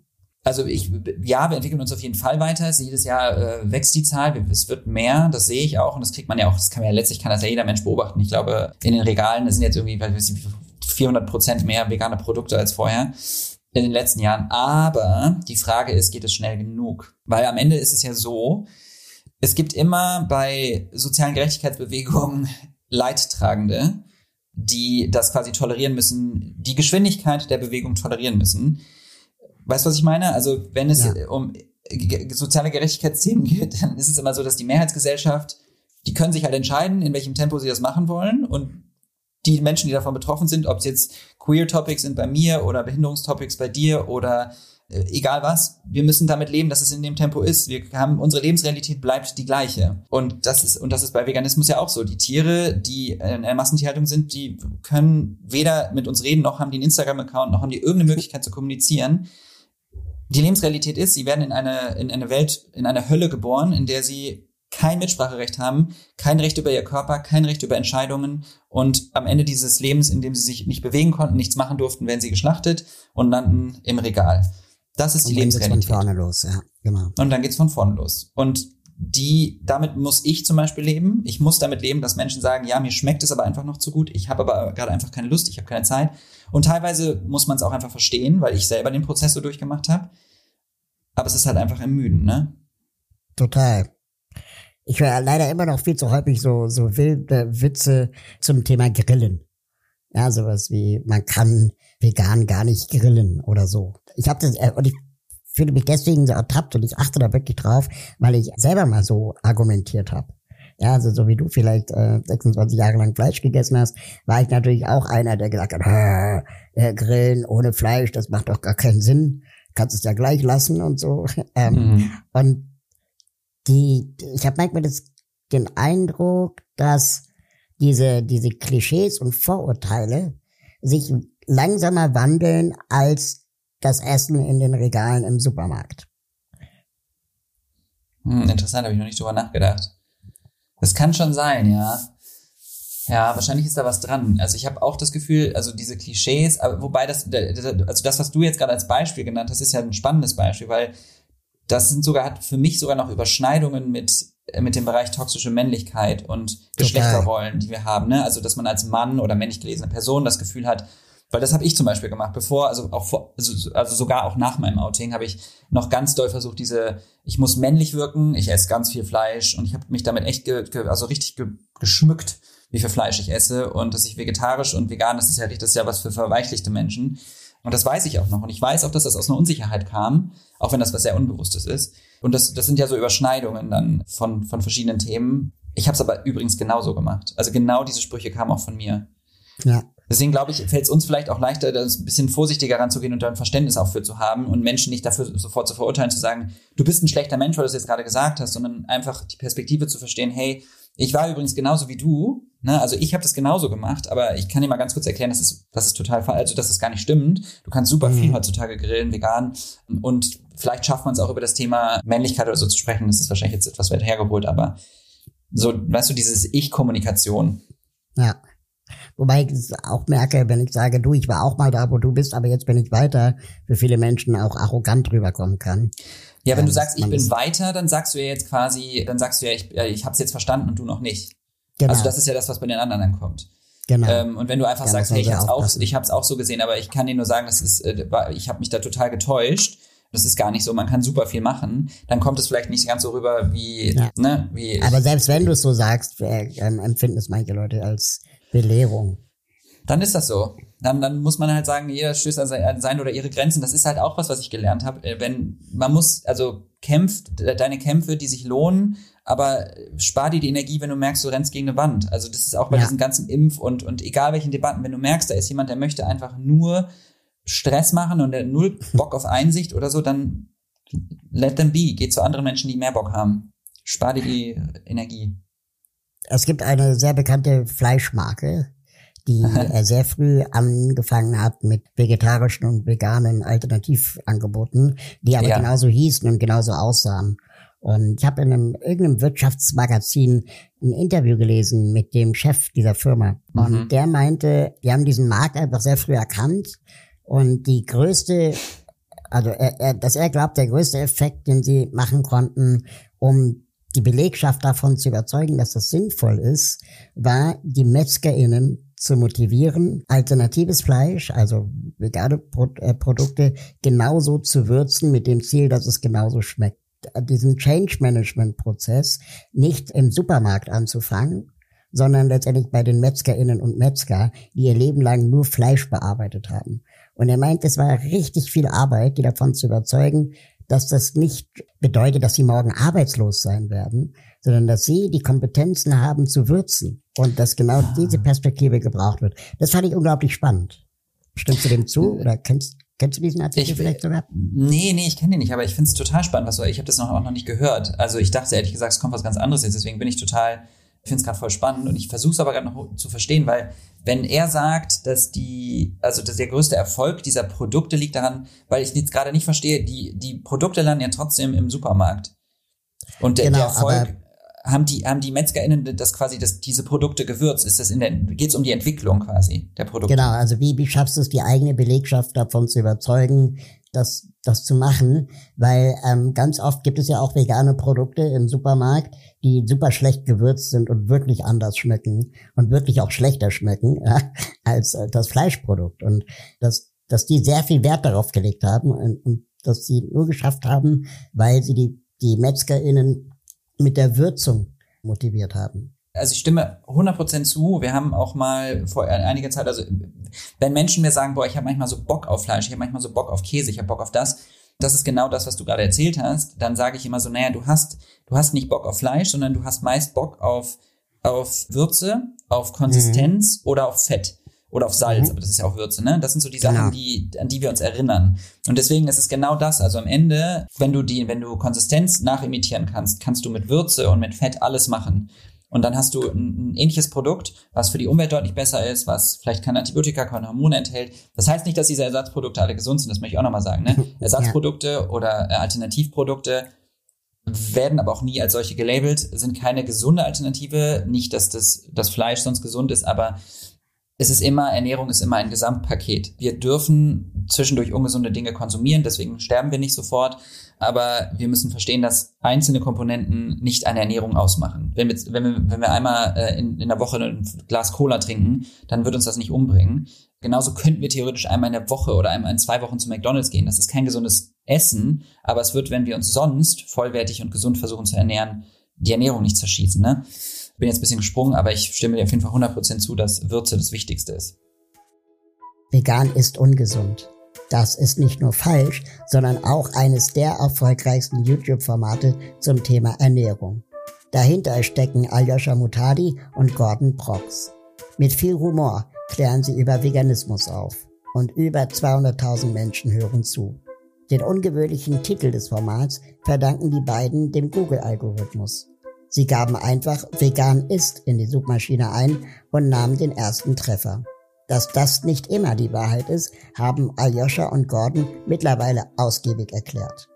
Also ich, ja, wir entwickeln uns auf jeden Fall weiter. Jedes Jahr äh, wächst die Zahl, es wird mehr, das sehe ich auch und das kriegt man ja auch, das kann man ja letztlich, kann das ja jeder Mensch beobachten. Ich glaube, in den Regalen sind jetzt irgendwie, weil wir 400 Prozent mehr vegane Produkte als vorher in den letzten Jahren. Aber die Frage ist, geht es schnell genug? Weil am Ende ist es ja so, es gibt immer bei sozialen Gerechtigkeitsbewegungen Leidtragende, die das quasi tolerieren müssen, die Geschwindigkeit der Bewegung tolerieren müssen. Weißt du, was ich meine? Also wenn es ja. um soziale Gerechtigkeitsthemen geht, dann ist es immer so, dass die Mehrheitsgesellschaft, die können sich halt entscheiden, in welchem Tempo sie das machen wollen und die Menschen, die davon betroffen sind, ob es jetzt Queer Topics sind bei mir oder Behinderungstopics bei dir oder egal was, wir müssen damit leben, dass es in dem Tempo ist. Wir haben unsere Lebensrealität bleibt die gleiche. Und das ist und das ist bei Veganismus ja auch so. Die Tiere, die in der Massentierhaltung sind, die können weder mit uns reden noch haben die einen Instagram Account noch haben die irgendeine Möglichkeit zu kommunizieren. Die Lebensrealität ist, sie werden in eine in eine Welt in eine Hölle geboren, in der sie kein Mitspracherecht haben, kein Recht über ihr Körper, kein Recht über Entscheidungen und am Ende dieses Lebens, in dem sie sich nicht bewegen konnten, nichts machen durften, werden sie geschlachtet und landen im Regal. Das ist und die Lebensrealität. Von vorne los, ja, genau. Und dann geht's von vorne los. Und die, damit muss ich zum Beispiel leben. Ich muss damit leben, dass Menschen sagen, ja, mir schmeckt es aber einfach noch zu gut. Ich habe aber gerade einfach keine Lust, ich habe keine Zeit. Und teilweise muss man es auch einfach verstehen, weil ich selber den Prozess so durchgemacht habe. Aber es ist halt einfach ermüdend, ne? Total. Ich höre leider immer noch viel zu häufig so, so wilde Witze zum Thema Grillen. Ja, sowas wie, man kann vegan gar nicht grillen oder so. Ich habe das, äh, und ich fühle mich deswegen so ertappt und ich achte da wirklich drauf, weil ich selber mal so argumentiert habe. Ja, also so wie du vielleicht äh, 26 Jahre lang Fleisch gegessen hast, war ich natürlich auch einer, der gesagt hat, äh, Grillen ohne Fleisch, das macht doch gar keinen Sinn. Kannst es ja gleich lassen und so. ähm, mhm. Und die, ich habe manchmal das, den Eindruck, dass diese, diese Klischees und Vorurteile sich langsamer wandeln als das Essen in den Regalen im Supermarkt. Hm, interessant, habe ich noch nicht drüber nachgedacht. Das kann schon sein, ja. Ja, wahrscheinlich ist da was dran. Also ich habe auch das Gefühl, also diese Klischees, aber wobei das, also das, was du jetzt gerade als Beispiel genannt hast, ist ja ein spannendes Beispiel, weil das sind sogar, hat für mich sogar noch Überschneidungen mit, mit dem Bereich toxische Männlichkeit und Geschlechterrollen, die wir haben. Ne? Also, dass man als Mann oder männlich gelesene Person das Gefühl hat, weil das habe ich zum Beispiel gemacht, bevor, also auch vor, also, also sogar auch nach meinem Outing habe ich noch ganz doll versucht, diese, ich muss männlich wirken, ich esse ganz viel Fleisch und ich habe mich damit echt, ge, ge, also richtig ge, geschmückt, wie viel Fleisch ich esse und dass ich vegetarisch und vegan, das ist ja das ist ja was für verweichlichte Menschen. Und das weiß ich auch noch. Und ich weiß auch, dass das aus einer Unsicherheit kam, auch wenn das was sehr Unbewusstes ist. Und das, das sind ja so Überschneidungen dann von, von verschiedenen Themen. Ich habe es aber übrigens genauso gemacht. Also genau diese Sprüche kamen auch von mir. Ja. Deswegen glaube ich, fällt es uns vielleicht auch leichter, da ein bisschen vorsichtiger ranzugehen und da ein Verständnis auch für zu haben und Menschen nicht dafür sofort zu verurteilen, zu sagen, du bist ein schlechter Mensch, weil du es jetzt gerade gesagt hast, sondern einfach die Perspektive zu verstehen, hey, ich war übrigens genauso wie du, ne? also ich habe das genauso gemacht, aber ich kann dir mal ganz kurz erklären, dass es, das ist total falsch, also dass es gar nicht stimmt. Du kannst super viel mhm. heutzutage grillen, vegan und vielleicht schafft man es auch über das Thema Männlichkeit oder so zu sprechen. Das ist wahrscheinlich jetzt etwas weit hergeholt, aber so, weißt du, dieses Ich-Kommunikation. Ja. Wobei ich auch merke, wenn ich sage, du, ich war auch mal da, wo du bist, aber jetzt bin ich weiter, für viele Menschen auch arrogant rüberkommen kann. Ja, wenn du sagst, ich bin weiter, dann sagst du ja jetzt quasi, dann sagst du ja, ich, ich habe es jetzt verstanden und du noch nicht. Genau. Also das ist ja das, was bei den anderen dann kommt. Genau. Ähm, und wenn du einfach ja, sagst, hey, ich habe es auch, ich hab's auch so gesehen, aber ich kann dir nur sagen, das ist, äh, ich habe mich da total getäuscht. Das ist gar nicht so, man kann super viel machen, dann kommt es vielleicht nicht ganz so rüber wie, ja. ne, wie. Aber selbst wenn du es so sagst, äh, empfinden es manche Leute als Belehrung. Dann ist das so dann, dann muss man halt sagen, jeder stößt an seine oder ihre Grenzen. Das ist halt auch was, was ich gelernt habe. Äh, wenn man muss, also kämpft deine Kämpfe, die sich lohnen, aber spar dir die Energie, wenn du merkst, du rennst gegen eine Wand. Also das ist auch bei ja. diesen ganzen Impf- und, und egal welchen Debatten, wenn du merkst, da ist jemand, der möchte einfach nur Stress machen und der null Bock auf Einsicht oder so, dann let them be. Geh zu anderen Menschen, die mehr Bock haben. Spar dir die Energie. Es gibt eine sehr bekannte Fleischmarke, die äh, sehr früh angefangen hat mit vegetarischen und veganen Alternativangeboten, die aber ja. genauso hießen und genauso aussahen. Und ich habe in einem irgendeinem Wirtschaftsmagazin ein Interview gelesen mit dem Chef dieser Firma. Und mhm. der meinte, die haben diesen Markt einfach sehr früh erkannt. Und die größte, also er, er, dass er glaubt, der größte Effekt, den sie machen konnten, um die Belegschaft davon zu überzeugen, dass das sinnvoll ist, war, die MetzgerInnen zu motivieren, alternatives Fleisch, also vegane äh, Produkte, genauso zu würzen mit dem Ziel, dass es genauso schmeckt. Diesen Change Management Prozess nicht im Supermarkt anzufangen, sondern letztendlich bei den MetzgerInnen und Metzger, die ihr Leben lang nur Fleisch bearbeitet haben. Und er meint, es war richtig viel Arbeit, die davon zu überzeugen, dass das nicht bedeutet, dass sie morgen arbeitslos sein werden, sondern dass sie die Kompetenzen haben zu würzen und dass genau ah. diese Perspektive gebraucht wird. Das fand ich unglaublich spannend. Stimmst du dem zu oder kennst Kennst du diesen Artikel ich, vielleicht sogar? Nee, nee, ich kenne den nicht, aber ich finde es total spannend, was du, ich habe das noch, auch noch nicht gehört. Also ich dachte ehrlich gesagt, es kommt was ganz anderes jetzt, deswegen bin ich total ich finde es gerade voll spannend und ich versuche es aber gerade noch zu verstehen, weil wenn er sagt, dass die, also dass der größte Erfolg dieser Produkte liegt daran, weil ich jetzt gerade nicht verstehe, die, die Produkte landen ja trotzdem im Supermarkt. Und der, genau, der Erfolg, haben die, haben die MetzgerInnen das quasi, das, diese Produkte gewürzt? Ist das in der, geht's um die Entwicklung quasi der Produkte? Genau, also wie, wie schaffst du es, die eigene Belegschaft davon zu überzeugen, das, das zu machen? Weil ähm, ganz oft gibt es ja auch vegane Produkte im Supermarkt, die super schlecht gewürzt sind und wirklich anders schmecken und wirklich auch schlechter schmecken ja, als äh, das Fleischprodukt. Und dass, dass die sehr viel Wert darauf gelegt haben und, und dass sie nur geschafft haben, weil sie die, die MetzgerInnen mit der Würzung motiviert haben. Also ich stimme 100% zu. Wir haben auch mal vor einiger Zeit, also wenn Menschen mir sagen, boah, ich habe manchmal so Bock auf Fleisch, ich habe manchmal so Bock auf Käse, ich habe Bock auf das, das ist genau das, was du gerade erzählt hast, dann sage ich immer so, naja, du hast, du hast nicht Bock auf Fleisch, sondern du hast meist Bock auf, auf Würze, auf Konsistenz mhm. oder auf Fett oder auf Salz, mhm. aber das ist ja auch Würze, ne? Das sind so die Sachen, genau. die, an die wir uns erinnern. Und deswegen ist es genau das. Also am Ende, wenn du die, wenn du Konsistenz nachimitieren kannst, kannst du mit Würze und mit Fett alles machen. Und dann hast du ein, ein, ähnliches Produkt, was für die Umwelt deutlich besser ist, was vielleicht keine Antibiotika, keine Hormone enthält. Das heißt nicht, dass diese Ersatzprodukte alle gesund sind, das möchte ich auch nochmal sagen. Ne? Ersatzprodukte ja. oder äh, Alternativprodukte werden aber auch nie als solche gelabelt, sind keine gesunde Alternative. Nicht, dass das, das Fleisch sonst gesund ist, aber es ist immer, Ernährung ist immer ein Gesamtpaket. Wir dürfen zwischendurch ungesunde Dinge konsumieren, deswegen sterben wir nicht sofort. Aber wir müssen verstehen, dass einzelne Komponenten nicht eine Ernährung ausmachen. Wenn wir, wenn wir, wenn wir einmal äh, in, in der Woche ein Glas Cola trinken, dann wird uns das nicht umbringen. Genauso könnten wir theoretisch einmal in der Woche oder einmal in zwei Wochen zu McDonalds gehen. Das ist kein gesundes Essen, aber es wird, wenn wir uns sonst vollwertig und gesund versuchen zu ernähren, die Ernährung nicht zerschießen. Ne? Bin jetzt ein bisschen gesprungen, aber ich stimme dir auf jeden Fall 100% zu, dass Würze das Wichtigste ist. Vegan ist ungesund. Das ist nicht nur falsch, sondern auch eines der erfolgreichsten YouTube-Formate zum Thema Ernährung. Dahinter stecken Aljoscha Mutadi und Gordon Prox. Mit viel Humor klären sie über Veganismus auf. Und über 200.000 Menschen hören zu. Den ungewöhnlichen Titel des Formats verdanken die beiden dem Google-Algorithmus. Sie gaben einfach vegan ist in die Suchmaschine ein und nahmen den ersten Treffer. Dass das nicht immer die Wahrheit ist, haben Aljoscha und Gordon mittlerweile ausgiebig erklärt.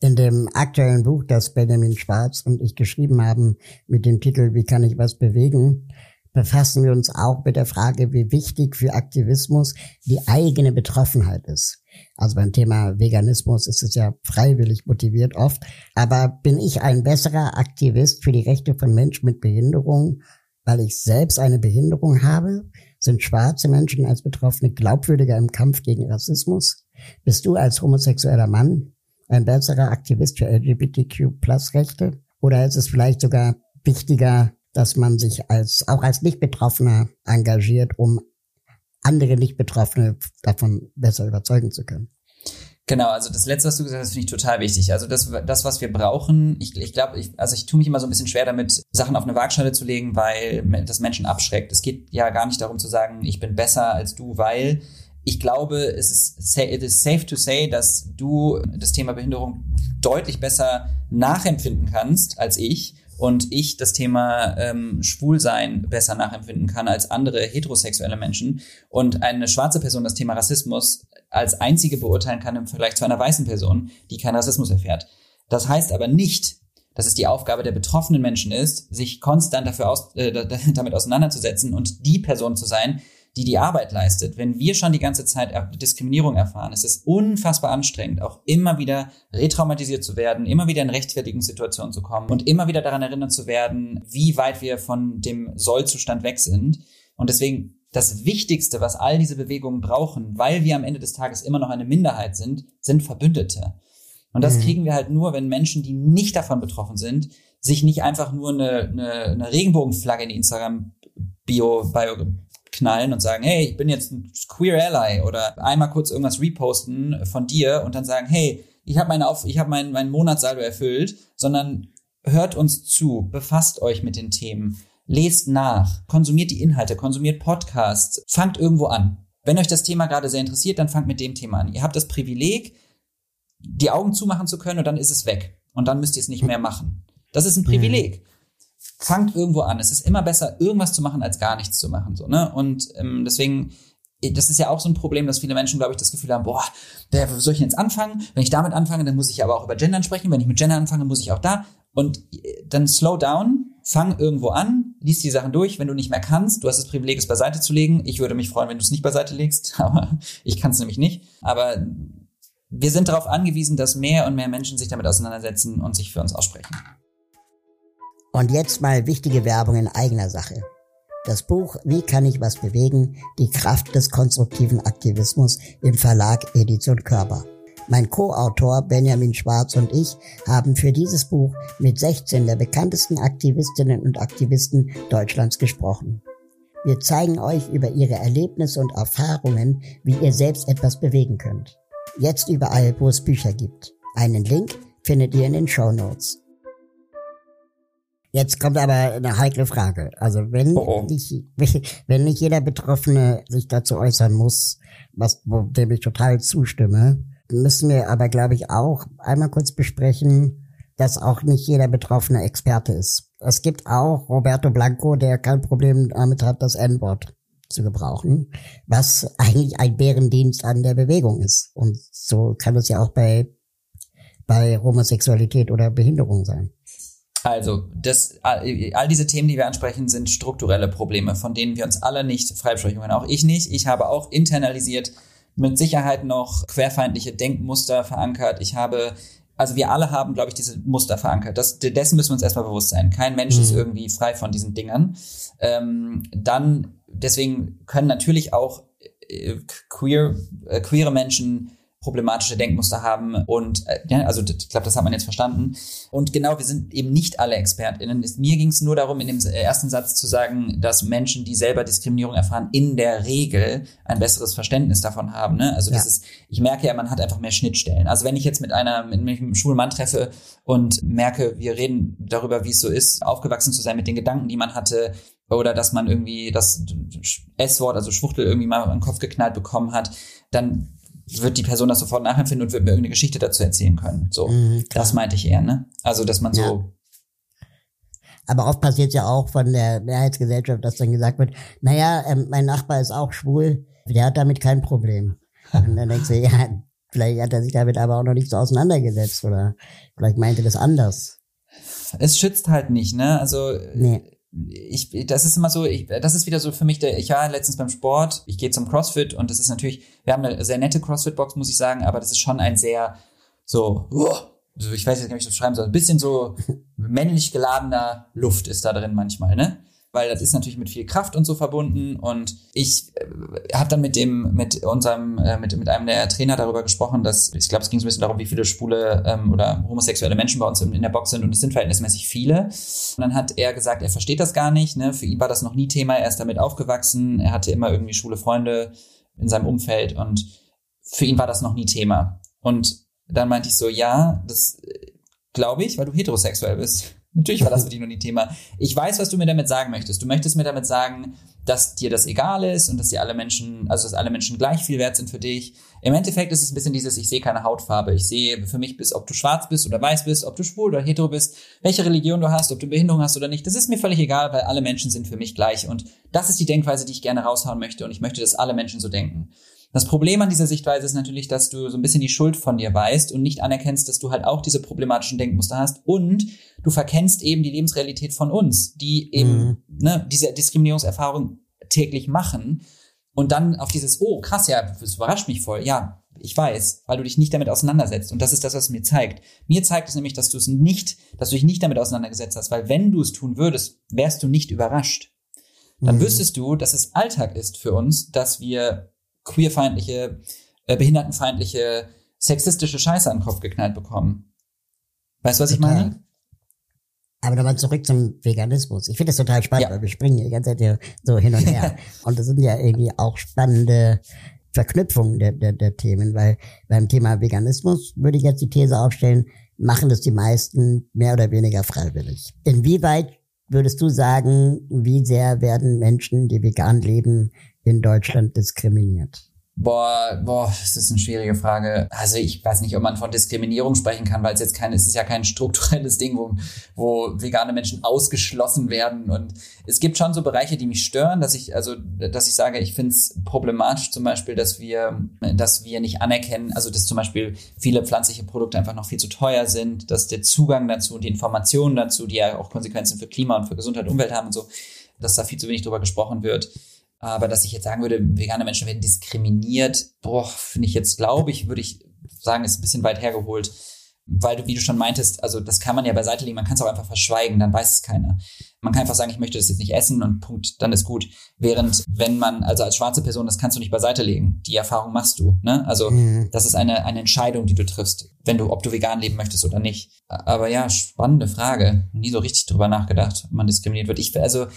In dem aktuellen Buch, das Benjamin Schwarz und ich geschrieben haben, mit dem Titel Wie kann ich was bewegen, befassen wir uns auch mit der Frage, wie wichtig für Aktivismus die eigene Betroffenheit ist. Also beim Thema Veganismus ist es ja freiwillig motiviert oft. Aber bin ich ein besserer Aktivist für die Rechte von Menschen mit Behinderung, weil ich selbst eine Behinderung habe? Sind schwarze Menschen als Betroffene glaubwürdiger im Kampf gegen Rassismus? Bist du als homosexueller Mann ein besserer Aktivist für LGBTQ-Plus-Rechte? Oder ist es vielleicht sogar wichtiger, dass man sich als, auch als Nicht-Betroffener engagiert, um andere Nicht-Betroffene davon besser überzeugen zu können. Genau, also das letzte, was du gesagt hast, finde ich total wichtig. Also das, das was wir brauchen, ich, ich glaube, ich, also ich tue mich immer so ein bisschen schwer damit, Sachen auf eine Waagschale zu legen, weil das Menschen abschreckt. Es geht ja gar nicht darum zu sagen, ich bin besser als du, weil ich glaube, es ist, it is safe to say, dass du das Thema Behinderung deutlich besser nachempfinden kannst als ich und ich das Thema ähm, Schwulsein besser nachempfinden kann als andere heterosexuelle Menschen und eine schwarze Person das Thema Rassismus als einzige beurteilen kann im Vergleich zu einer weißen Person, die keinen Rassismus erfährt. Das heißt aber nicht, dass es die Aufgabe der betroffenen Menschen ist, sich konstant dafür aus, äh, damit auseinanderzusetzen und die Person zu sein, die die Arbeit leistet. Wenn wir schon die ganze Zeit Diskriminierung erfahren, es ist unfassbar anstrengend, auch immer wieder retraumatisiert zu werden, immer wieder in rechtfertigen Situationen zu kommen und immer wieder daran erinnert zu werden, wie weit wir von dem Sollzustand weg sind. Und deswegen das Wichtigste, was all diese Bewegungen brauchen, weil wir am Ende des Tages immer noch eine Minderheit sind, sind Verbündete. Und das mhm. kriegen wir halt nur, wenn Menschen, die nicht davon betroffen sind, sich nicht einfach nur eine, eine, eine Regenbogenflagge in die Instagram-Bio knallen und sagen, hey, ich bin jetzt ein Queer Ally oder einmal kurz irgendwas reposten von dir und dann sagen, hey, ich habe meine Auf ich habe meinen mein Monatssaldo erfüllt, sondern hört uns zu, befasst euch mit den Themen, lest nach, konsumiert die Inhalte, konsumiert Podcasts, fangt irgendwo an. Wenn euch das Thema gerade sehr interessiert, dann fangt mit dem Thema an. Ihr habt das Privileg, die Augen zumachen zu können und dann ist es weg. Und dann müsst ihr es nicht mehr machen. Das ist ein Privileg. Fangt irgendwo an. Es ist immer besser, irgendwas zu machen, als gar nichts zu machen. So, ne? Und ähm, deswegen, das ist ja auch so ein Problem, dass viele Menschen, glaube ich, das Gefühl haben, boah, wer soll ich jetzt anfangen? Wenn ich damit anfange, dann muss ich aber auch über Gendern sprechen. Wenn ich mit Gender anfange, muss ich auch da. Und äh, dann slow down, fang irgendwo an, lies die Sachen durch. Wenn du nicht mehr kannst, du hast das Privileg, es beiseite zu legen. Ich würde mich freuen, wenn du es nicht beiseite legst, aber ich kann es nämlich nicht. Aber wir sind darauf angewiesen, dass mehr und mehr Menschen sich damit auseinandersetzen und sich für uns aussprechen. Und jetzt mal wichtige Werbung in eigener Sache. Das Buch Wie kann ich was bewegen? Die Kraft des konstruktiven Aktivismus im Verlag Edition Körper. Mein Co-Autor Benjamin Schwarz und ich haben für dieses Buch mit 16 der bekanntesten Aktivistinnen und Aktivisten Deutschlands gesprochen. Wir zeigen euch über ihre Erlebnisse und Erfahrungen, wie ihr selbst etwas bewegen könnt. Jetzt überall, wo es Bücher gibt. Einen Link findet ihr in den Show Notes. Jetzt kommt aber eine heikle Frage. Also wenn oh oh. nicht, wenn nicht jeder Betroffene sich dazu äußern muss, was, dem ich total zustimme, müssen wir aber, glaube ich, auch einmal kurz besprechen, dass auch nicht jeder Betroffene Experte ist. Es gibt auch Roberto Blanco, der kein Problem damit hat, das N-Wort zu gebrauchen, was eigentlich ein Bärendienst an der Bewegung ist. Und so kann es ja auch bei, bei Homosexualität oder Behinderung sein. Also, das, all diese Themen, die wir ansprechen, sind strukturelle Probleme, von denen wir uns alle nicht freisprechen können. Auch ich nicht. Ich habe auch internalisiert mit Sicherheit noch querfeindliche Denkmuster verankert. Ich habe, also wir alle haben, glaube ich, diese Muster verankert. Das, dessen müssen wir uns erstmal bewusst sein. Kein Mensch mhm. ist irgendwie frei von diesen Dingern. Ähm, dann deswegen können natürlich auch äh, queer, äh, queere Menschen problematische Denkmuster haben und äh, ja, also ich glaube, das hat man jetzt verstanden. Und genau, wir sind eben nicht alle ExpertInnen. Mir ging es nur darum, in dem ersten Satz zu sagen, dass Menschen, die selber Diskriminierung erfahren, in der Regel ein besseres Verständnis davon haben. Ne? Also ja. das ist, ich merke ja, man hat einfach mehr Schnittstellen. Also wenn ich jetzt mit einer mit einem schwulen Mann treffe und merke, wir reden darüber, wie es so ist, aufgewachsen zu sein mit den Gedanken, die man hatte, oder dass man irgendwie das S-Wort, also Schwuchtel, irgendwie mal in den Kopf geknallt bekommen hat, dann wird die Person das sofort nachempfinden und wird mir irgendeine Geschichte dazu erzählen können. So, mhm, das meinte ich eher, ne? Also, dass man ja. so. Aber oft passiert ja auch von der Mehrheitsgesellschaft, dass dann gesagt wird, naja, ähm, mein Nachbar ist auch schwul, der hat damit kein Problem. Und dann denkst du, ja, vielleicht hat er sich damit aber auch noch nicht so auseinandergesetzt oder vielleicht meinte das anders. Es schützt halt nicht, ne? Also nee ich, das ist immer so, ich, das ist wieder so für mich der, ich war letztens beim Sport, ich gehe zum CrossFit und das ist natürlich, wir haben eine sehr nette CrossFit-Box, muss ich sagen, aber das ist schon ein sehr, so, so ich weiß jetzt gar nicht, wie ich das schreiben soll, ein bisschen so männlich geladener Luft ist da drin manchmal, ne? Weil das ist natürlich mit viel Kraft und so verbunden. Und ich äh, habe dann mit dem, mit unserem, äh, mit, mit einem der Trainer darüber gesprochen, dass ich glaube, es ging so ein bisschen darum, wie viele schwule ähm, oder homosexuelle Menschen bei uns in, in der Box sind und es sind verhältnismäßig viele. Und dann hat er gesagt, er versteht das gar nicht. Ne? Für ihn war das noch nie Thema. Er ist damit aufgewachsen. Er hatte immer irgendwie schwule Freunde in seinem Umfeld und für ihn war das noch nie Thema. Und dann meinte ich so, ja, das äh, glaube ich, weil du heterosexuell bist. Natürlich war das für dich noch nie Thema. Ich weiß, was du mir damit sagen möchtest. Du möchtest mir damit sagen, dass dir das egal ist und dass dir alle Menschen, also dass alle Menschen gleich viel wert sind für dich. Im Endeffekt ist es ein bisschen dieses, ich sehe keine Hautfarbe. Ich sehe für mich bis, ob du schwarz bist oder weiß bist, ob du schwul oder hetero bist, welche Religion du hast, ob du Behinderung hast oder nicht. Das ist mir völlig egal, weil alle Menschen sind für mich gleich. Und das ist die Denkweise, die ich gerne raushauen möchte. Und ich möchte, dass alle Menschen so denken. Das Problem an dieser Sichtweise ist natürlich, dass du so ein bisschen die Schuld von dir weißt und nicht anerkennst, dass du halt auch diese problematischen Denkmuster hast und du verkennst eben die Lebensrealität von uns, die eben mhm. ne, diese Diskriminierungserfahrung täglich machen und dann auf dieses, oh krass, ja, das überrascht mich voll, ja, ich weiß, weil du dich nicht damit auseinandersetzt. Und das ist das, was es mir zeigt. Mir zeigt es nämlich, dass du es nicht, dass du dich nicht damit auseinandergesetzt hast, weil wenn du es tun würdest, wärst du nicht überrascht. Dann mhm. wüsstest du, dass es Alltag ist für uns, dass wir queerfeindliche, äh, behindertenfeindliche, sexistische Scheiße an den Kopf geknallt bekommen. Weißt du, was Total. ich meine? Aber nochmal zurück zum Veganismus. Ich finde das total spannend, ja. weil wir springen die ganze Zeit hier so hin und her. und das sind ja irgendwie auch spannende Verknüpfungen der, der, der Themen, weil beim Thema Veganismus würde ich jetzt die These aufstellen, machen das die meisten mehr oder weniger freiwillig. Inwieweit würdest du sagen, wie sehr werden Menschen, die vegan leben, in Deutschland diskriminiert? Boah, boah, das ist eine schwierige Frage. Also ich weiß nicht, ob man von Diskriminierung sprechen kann, weil es jetzt kein, es ist ja kein strukturelles Ding, wo, wo vegane Menschen ausgeschlossen werden. Und es gibt schon so Bereiche, die mich stören, dass ich, also, dass ich sage, ich finde es problematisch zum Beispiel, dass wir, dass wir nicht anerkennen, also dass zum Beispiel viele pflanzliche Produkte einfach noch viel zu teuer sind, dass der Zugang dazu und die Informationen dazu, die ja auch Konsequenzen für Klima und für Gesundheit und Umwelt haben und so, dass da viel zu wenig drüber gesprochen wird. Aber dass ich jetzt sagen würde, vegane Menschen werden diskriminiert, boah, finde ich jetzt, glaube ich, würde ich sagen, ist ein bisschen weit hergeholt. Weil du, wie du schon meintest, also das kann man ja beiseite legen, man kann es auch einfach verschweigen, dann weiß es keiner. Man kann einfach sagen, ich möchte das jetzt nicht essen und Punkt, dann ist gut. Während wenn man, also als schwarze Person, das kannst du nicht beiseite legen. Die Erfahrung machst du. Ne? Also mhm. das ist eine, eine Entscheidung, die du triffst, wenn du, ob du vegan leben möchtest oder nicht. Aber ja, spannende Frage. Nie so richtig drüber nachgedacht, ob man diskriminiert wird. Ich, also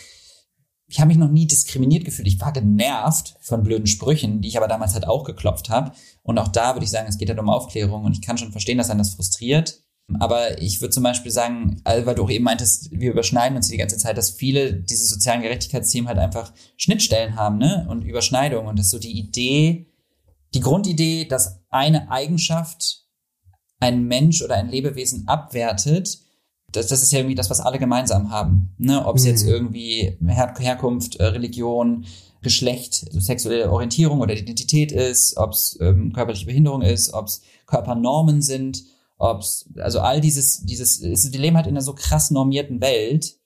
ich habe mich noch nie diskriminiert gefühlt. Ich war genervt von blöden Sprüchen, die ich aber damals halt auch geklopft habe. Und auch da würde ich sagen, es geht halt um Aufklärung. Und ich kann schon verstehen, dass einen das frustriert. Aber ich würde zum Beispiel sagen, weil du auch eben meintest, wir überschneiden uns die ganze Zeit, dass viele diese sozialen Gerechtigkeitsthemen halt einfach Schnittstellen haben, ne? Und Überschneidungen. Und das ist so die Idee, die Grundidee, dass eine Eigenschaft ein Mensch oder ein Lebewesen abwertet, das, das ist ja irgendwie das, was alle gemeinsam haben. Ne? Ob es mhm. jetzt irgendwie Her Herkunft, äh, Religion, Geschlecht, also sexuelle Orientierung oder Identität ist, ob es ähm, körperliche Behinderung ist, ob es Körpernormen sind, ob es, also all dieses, dieses, wir leben halt in einer so krass normierten Welt.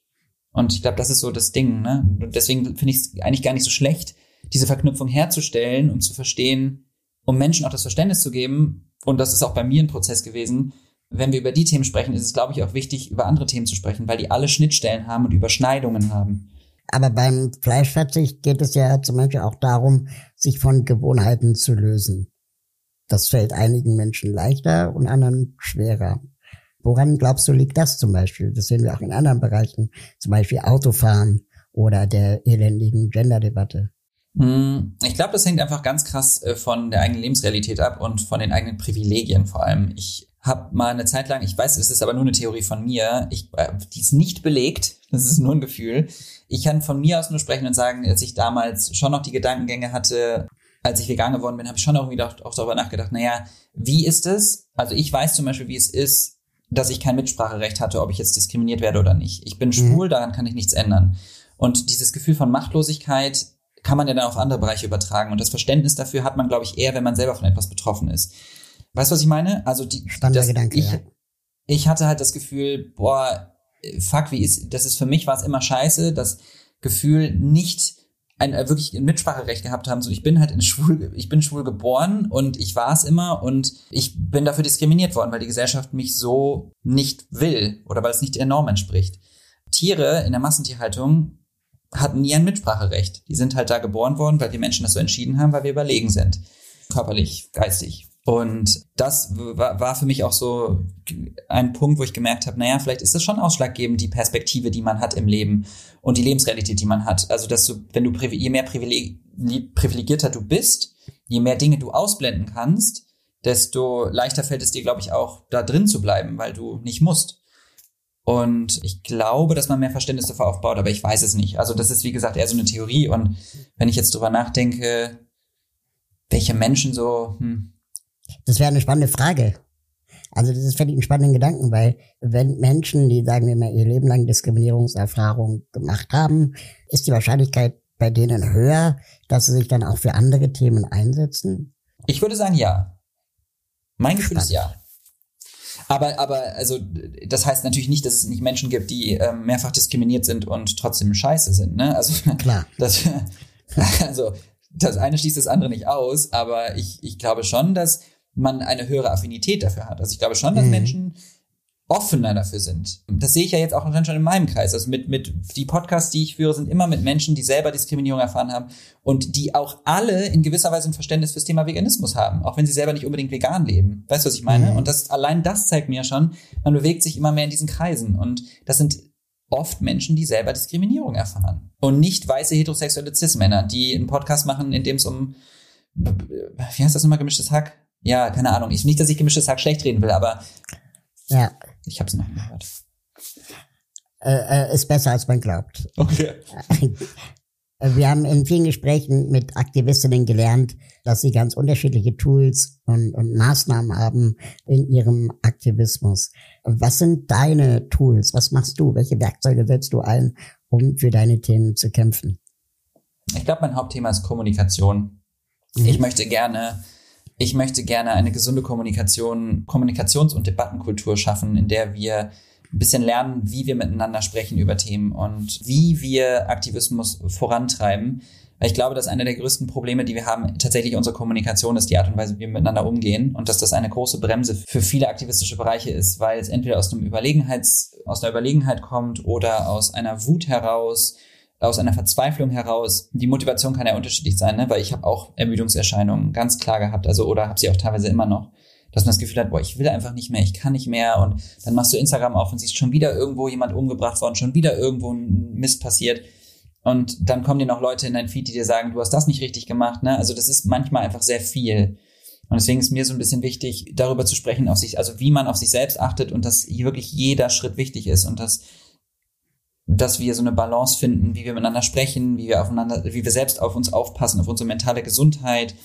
Und ich glaube, das ist so das Ding, ne? Und deswegen finde ich es eigentlich gar nicht so schlecht, diese Verknüpfung herzustellen und zu verstehen, um Menschen auch das Verständnis zu geben. Und das ist auch bei mir ein Prozess gewesen, wenn wir über die Themen sprechen, ist es, glaube ich, auch wichtig, über andere Themen zu sprechen, weil die alle Schnittstellen haben und Überschneidungen haben. Aber beim Fleischverzicht geht es ja zum Beispiel auch darum, sich von Gewohnheiten zu lösen. Das fällt einigen Menschen leichter und anderen schwerer. Woran glaubst du, liegt das zum Beispiel? Das sehen wir auch in anderen Bereichen, zum Beispiel Autofahren oder der elendigen Gender-Debatte. Hm, ich glaube, das hängt einfach ganz krass äh, von der eigenen Lebensrealität ab und von den eigenen Privilegien vor allem. Ich habe mal eine Zeit lang, ich weiß, es ist aber nur eine Theorie von mir, ich, äh, die ist nicht belegt, das ist nur ein Gefühl. Ich kann von mir aus nur sprechen und sagen, als ich damals schon noch die Gedankengänge hatte, als ich vegan geworden bin, habe ich schon irgendwie auch, auch darüber nachgedacht, naja, wie ist es? Also ich weiß zum Beispiel, wie es ist, dass ich kein Mitspracherecht hatte, ob ich jetzt diskriminiert werde oder nicht. Ich bin mhm. schwul, daran kann ich nichts ändern. Und dieses Gefühl von Machtlosigkeit kann man ja dann auf andere Bereiche übertragen. Und das Verständnis dafür hat man, glaube ich, eher, wenn man selber von etwas betroffen ist. Weißt du, was ich meine? Also die Spannender das, Gedanke, ich, ja. ich hatte halt das Gefühl, boah, fuck, wie ist, das ist für mich war es immer scheiße, das Gefühl nicht ein äh, wirklich ein Mitspracherecht gehabt haben. So, ich bin halt in schwul, ich bin schwul geboren und ich war es immer und ich bin dafür diskriminiert worden, weil die Gesellschaft mich so nicht will oder weil es nicht der Norm entspricht. Tiere in der Massentierhaltung hatten nie ein Mitspracherecht. Die sind halt da geboren worden, weil die Menschen das so entschieden haben, weil wir überlegen sind. Körperlich, geistig, und das war für mich auch so ein Punkt, wo ich gemerkt habe, naja, vielleicht ist das schon ausschlaggebend, die Perspektive, die man hat im Leben und die Lebensrealität, die man hat. Also, dass du, wenn du, je mehr privilegierter du bist, je mehr Dinge du ausblenden kannst, desto leichter fällt es dir, glaube ich, auch da drin zu bleiben, weil du nicht musst. Und ich glaube, dass man mehr Verständnis dafür aufbaut, aber ich weiß es nicht. Also das ist, wie gesagt, eher so eine Theorie. Und wenn ich jetzt drüber nachdenke, welche Menschen so... Hm. Das wäre eine spannende Frage. Also das ist völlig ein spannenden Gedanken, weil wenn Menschen, die sagen wir mal ihr Leben lang Diskriminierungserfahrung gemacht haben, ist die Wahrscheinlichkeit bei denen höher, dass sie sich dann auch für andere Themen einsetzen? Ich würde sagen ja. Mein Gefühl ist ja. Aber, aber, also, das heißt natürlich nicht, dass es nicht Menschen gibt, die äh, mehrfach diskriminiert sind und trotzdem scheiße sind, ne? Also, Klar. Das, also, das eine schließt das andere nicht aus, aber ich, ich glaube schon, dass man eine höhere Affinität dafür hat. Also ich glaube schon, dass mhm. Menschen offener dafür sind. Das sehe ich ja jetzt auch schon in meinem Kreis. Also mit, mit, die Podcasts, die ich führe, sind immer mit Menschen, die selber Diskriminierung erfahren haben und die auch alle in gewisser Weise ein Verständnis fürs Thema Veganismus haben, auch wenn sie selber nicht unbedingt vegan leben. Weißt du, was ich meine? Mhm. Und das, allein das zeigt mir schon, man bewegt sich immer mehr in diesen Kreisen und das sind oft Menschen, die selber Diskriminierung erfahren. Und nicht weiße heterosexuelle Cis-Männer, die einen Podcast machen, in dem es um, wie heißt das nochmal, gemischtes Hack? Ja, keine Ahnung. Ich, nicht, dass ich gemischtes Hack schlecht reden will, aber ja. Ich habe es noch gehört. Äh, äh, ist besser, als man glaubt. Okay. Wir haben in vielen Gesprächen mit Aktivistinnen gelernt, dass sie ganz unterschiedliche Tools und, und, Maßnahmen haben in ihrem Aktivismus. Was sind deine Tools? Was machst du? Welche Werkzeuge setzt du ein, um für deine Themen zu kämpfen? Ich glaube, mein Hauptthema ist Kommunikation. Mhm. Ich möchte gerne ich möchte gerne eine gesunde Kommunikation, Kommunikations- und Debattenkultur schaffen, in der wir ein bisschen lernen, wie wir miteinander sprechen über Themen und wie wir Aktivismus vorantreiben. Ich glaube, dass einer der größten Probleme, die wir haben, tatsächlich unsere Kommunikation ist, die Art und Weise, wie wir miteinander umgehen und dass das eine große Bremse für viele aktivistische Bereiche ist, weil es entweder aus einem Überlegenheits, aus einer Überlegenheit kommt oder aus einer Wut heraus aus einer Verzweiflung heraus. Die Motivation kann ja unterschiedlich sein, ne? weil ich habe auch Ermüdungserscheinungen ganz klar gehabt, also oder habe sie auch teilweise immer noch, dass man das Gefühl hat, boah, ich will einfach nicht mehr, ich kann nicht mehr und dann machst du Instagram auf und siehst schon wieder irgendwo jemand umgebracht worden, schon wieder irgendwo ein Mist passiert und dann kommen dir noch Leute in dein Feed, die dir sagen, du hast das nicht richtig gemacht, ne? Also das ist manchmal einfach sehr viel. Und deswegen ist mir so ein bisschen wichtig, darüber zu sprechen, auf sich, also wie man auf sich selbst achtet und dass hier wirklich jeder Schritt wichtig ist und dass dass wir so eine Balance finden, wie wir miteinander sprechen, wie wir aufeinander, wie wir selbst auf uns aufpassen, auf unsere mentale Gesundheit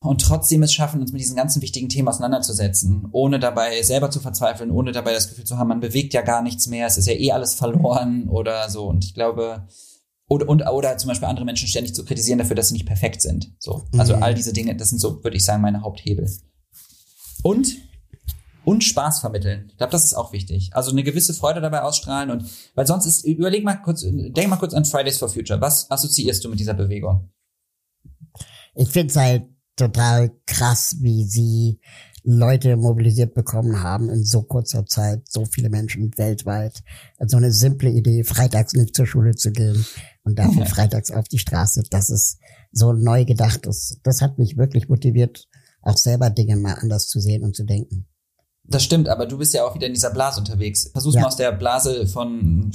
und trotzdem es schaffen, uns mit diesen ganzen wichtigen Themen auseinanderzusetzen, ohne dabei selber zu verzweifeln, ohne dabei das Gefühl zu haben, man bewegt ja gar nichts mehr, es ist ja eh alles verloren oder so. Und ich glaube, oder, und, oder zum Beispiel andere Menschen ständig zu kritisieren dafür, dass sie nicht perfekt sind. So. Also mhm. all diese Dinge, das sind so, würde ich sagen, meine Haupthebel. Und und Spaß vermitteln. Ich glaube, das ist auch wichtig. Also eine gewisse Freude dabei ausstrahlen und weil sonst ist, überleg mal kurz, denk mal kurz an Fridays for Future. Was assoziierst du mit dieser Bewegung? Ich finde es halt total krass, wie sie Leute mobilisiert bekommen haben in so kurzer Zeit, so viele Menschen weltweit. So eine simple Idee, freitags nicht zur Schule zu gehen und dafür freitags auf die Straße, das ist so neu gedacht. Das, das hat mich wirklich motiviert, auch selber Dinge mal anders zu sehen und zu denken. Das stimmt, aber du bist ja auch wieder in dieser Blase unterwegs. Versuch's ja. mal aus der Blase von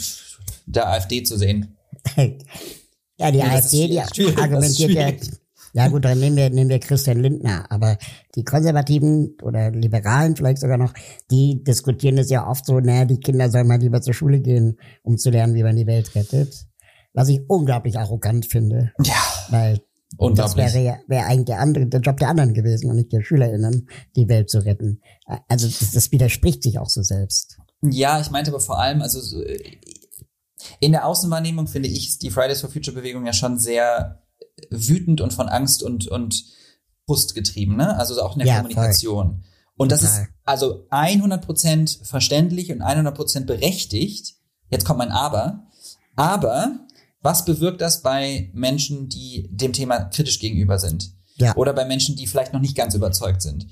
der AfD zu sehen. ja, die ja, AfD, die argumentiert ja. Ja gut, dann nehmen wir, nehmen wir Christian Lindner. Aber die Konservativen oder Liberalen vielleicht sogar noch, die diskutieren es ja oft so, naja, die Kinder sollen mal lieber zur Schule gehen, um zu lernen, wie man die Welt rettet. Was ich unglaublich arrogant finde. Ja. Weil und das wäre ja wäre eigentlich der andere der Job der anderen gewesen und nicht der SchülerInnen, die Welt zu retten. Also das, das widerspricht sich auch so selbst. Ja, ich meinte aber vor allem, also in der Außenwahrnehmung finde ich ist die Fridays for Future Bewegung ja schon sehr wütend und von Angst und und Brust getrieben, ne? Also auch in der ja, Kommunikation. Voll. Und das Total. ist also 100% verständlich und 100% berechtigt. Jetzt kommt mein Aber. Aber was bewirkt das bei Menschen, die dem Thema kritisch gegenüber sind? Ja. Oder bei Menschen, die vielleicht noch nicht ganz überzeugt sind?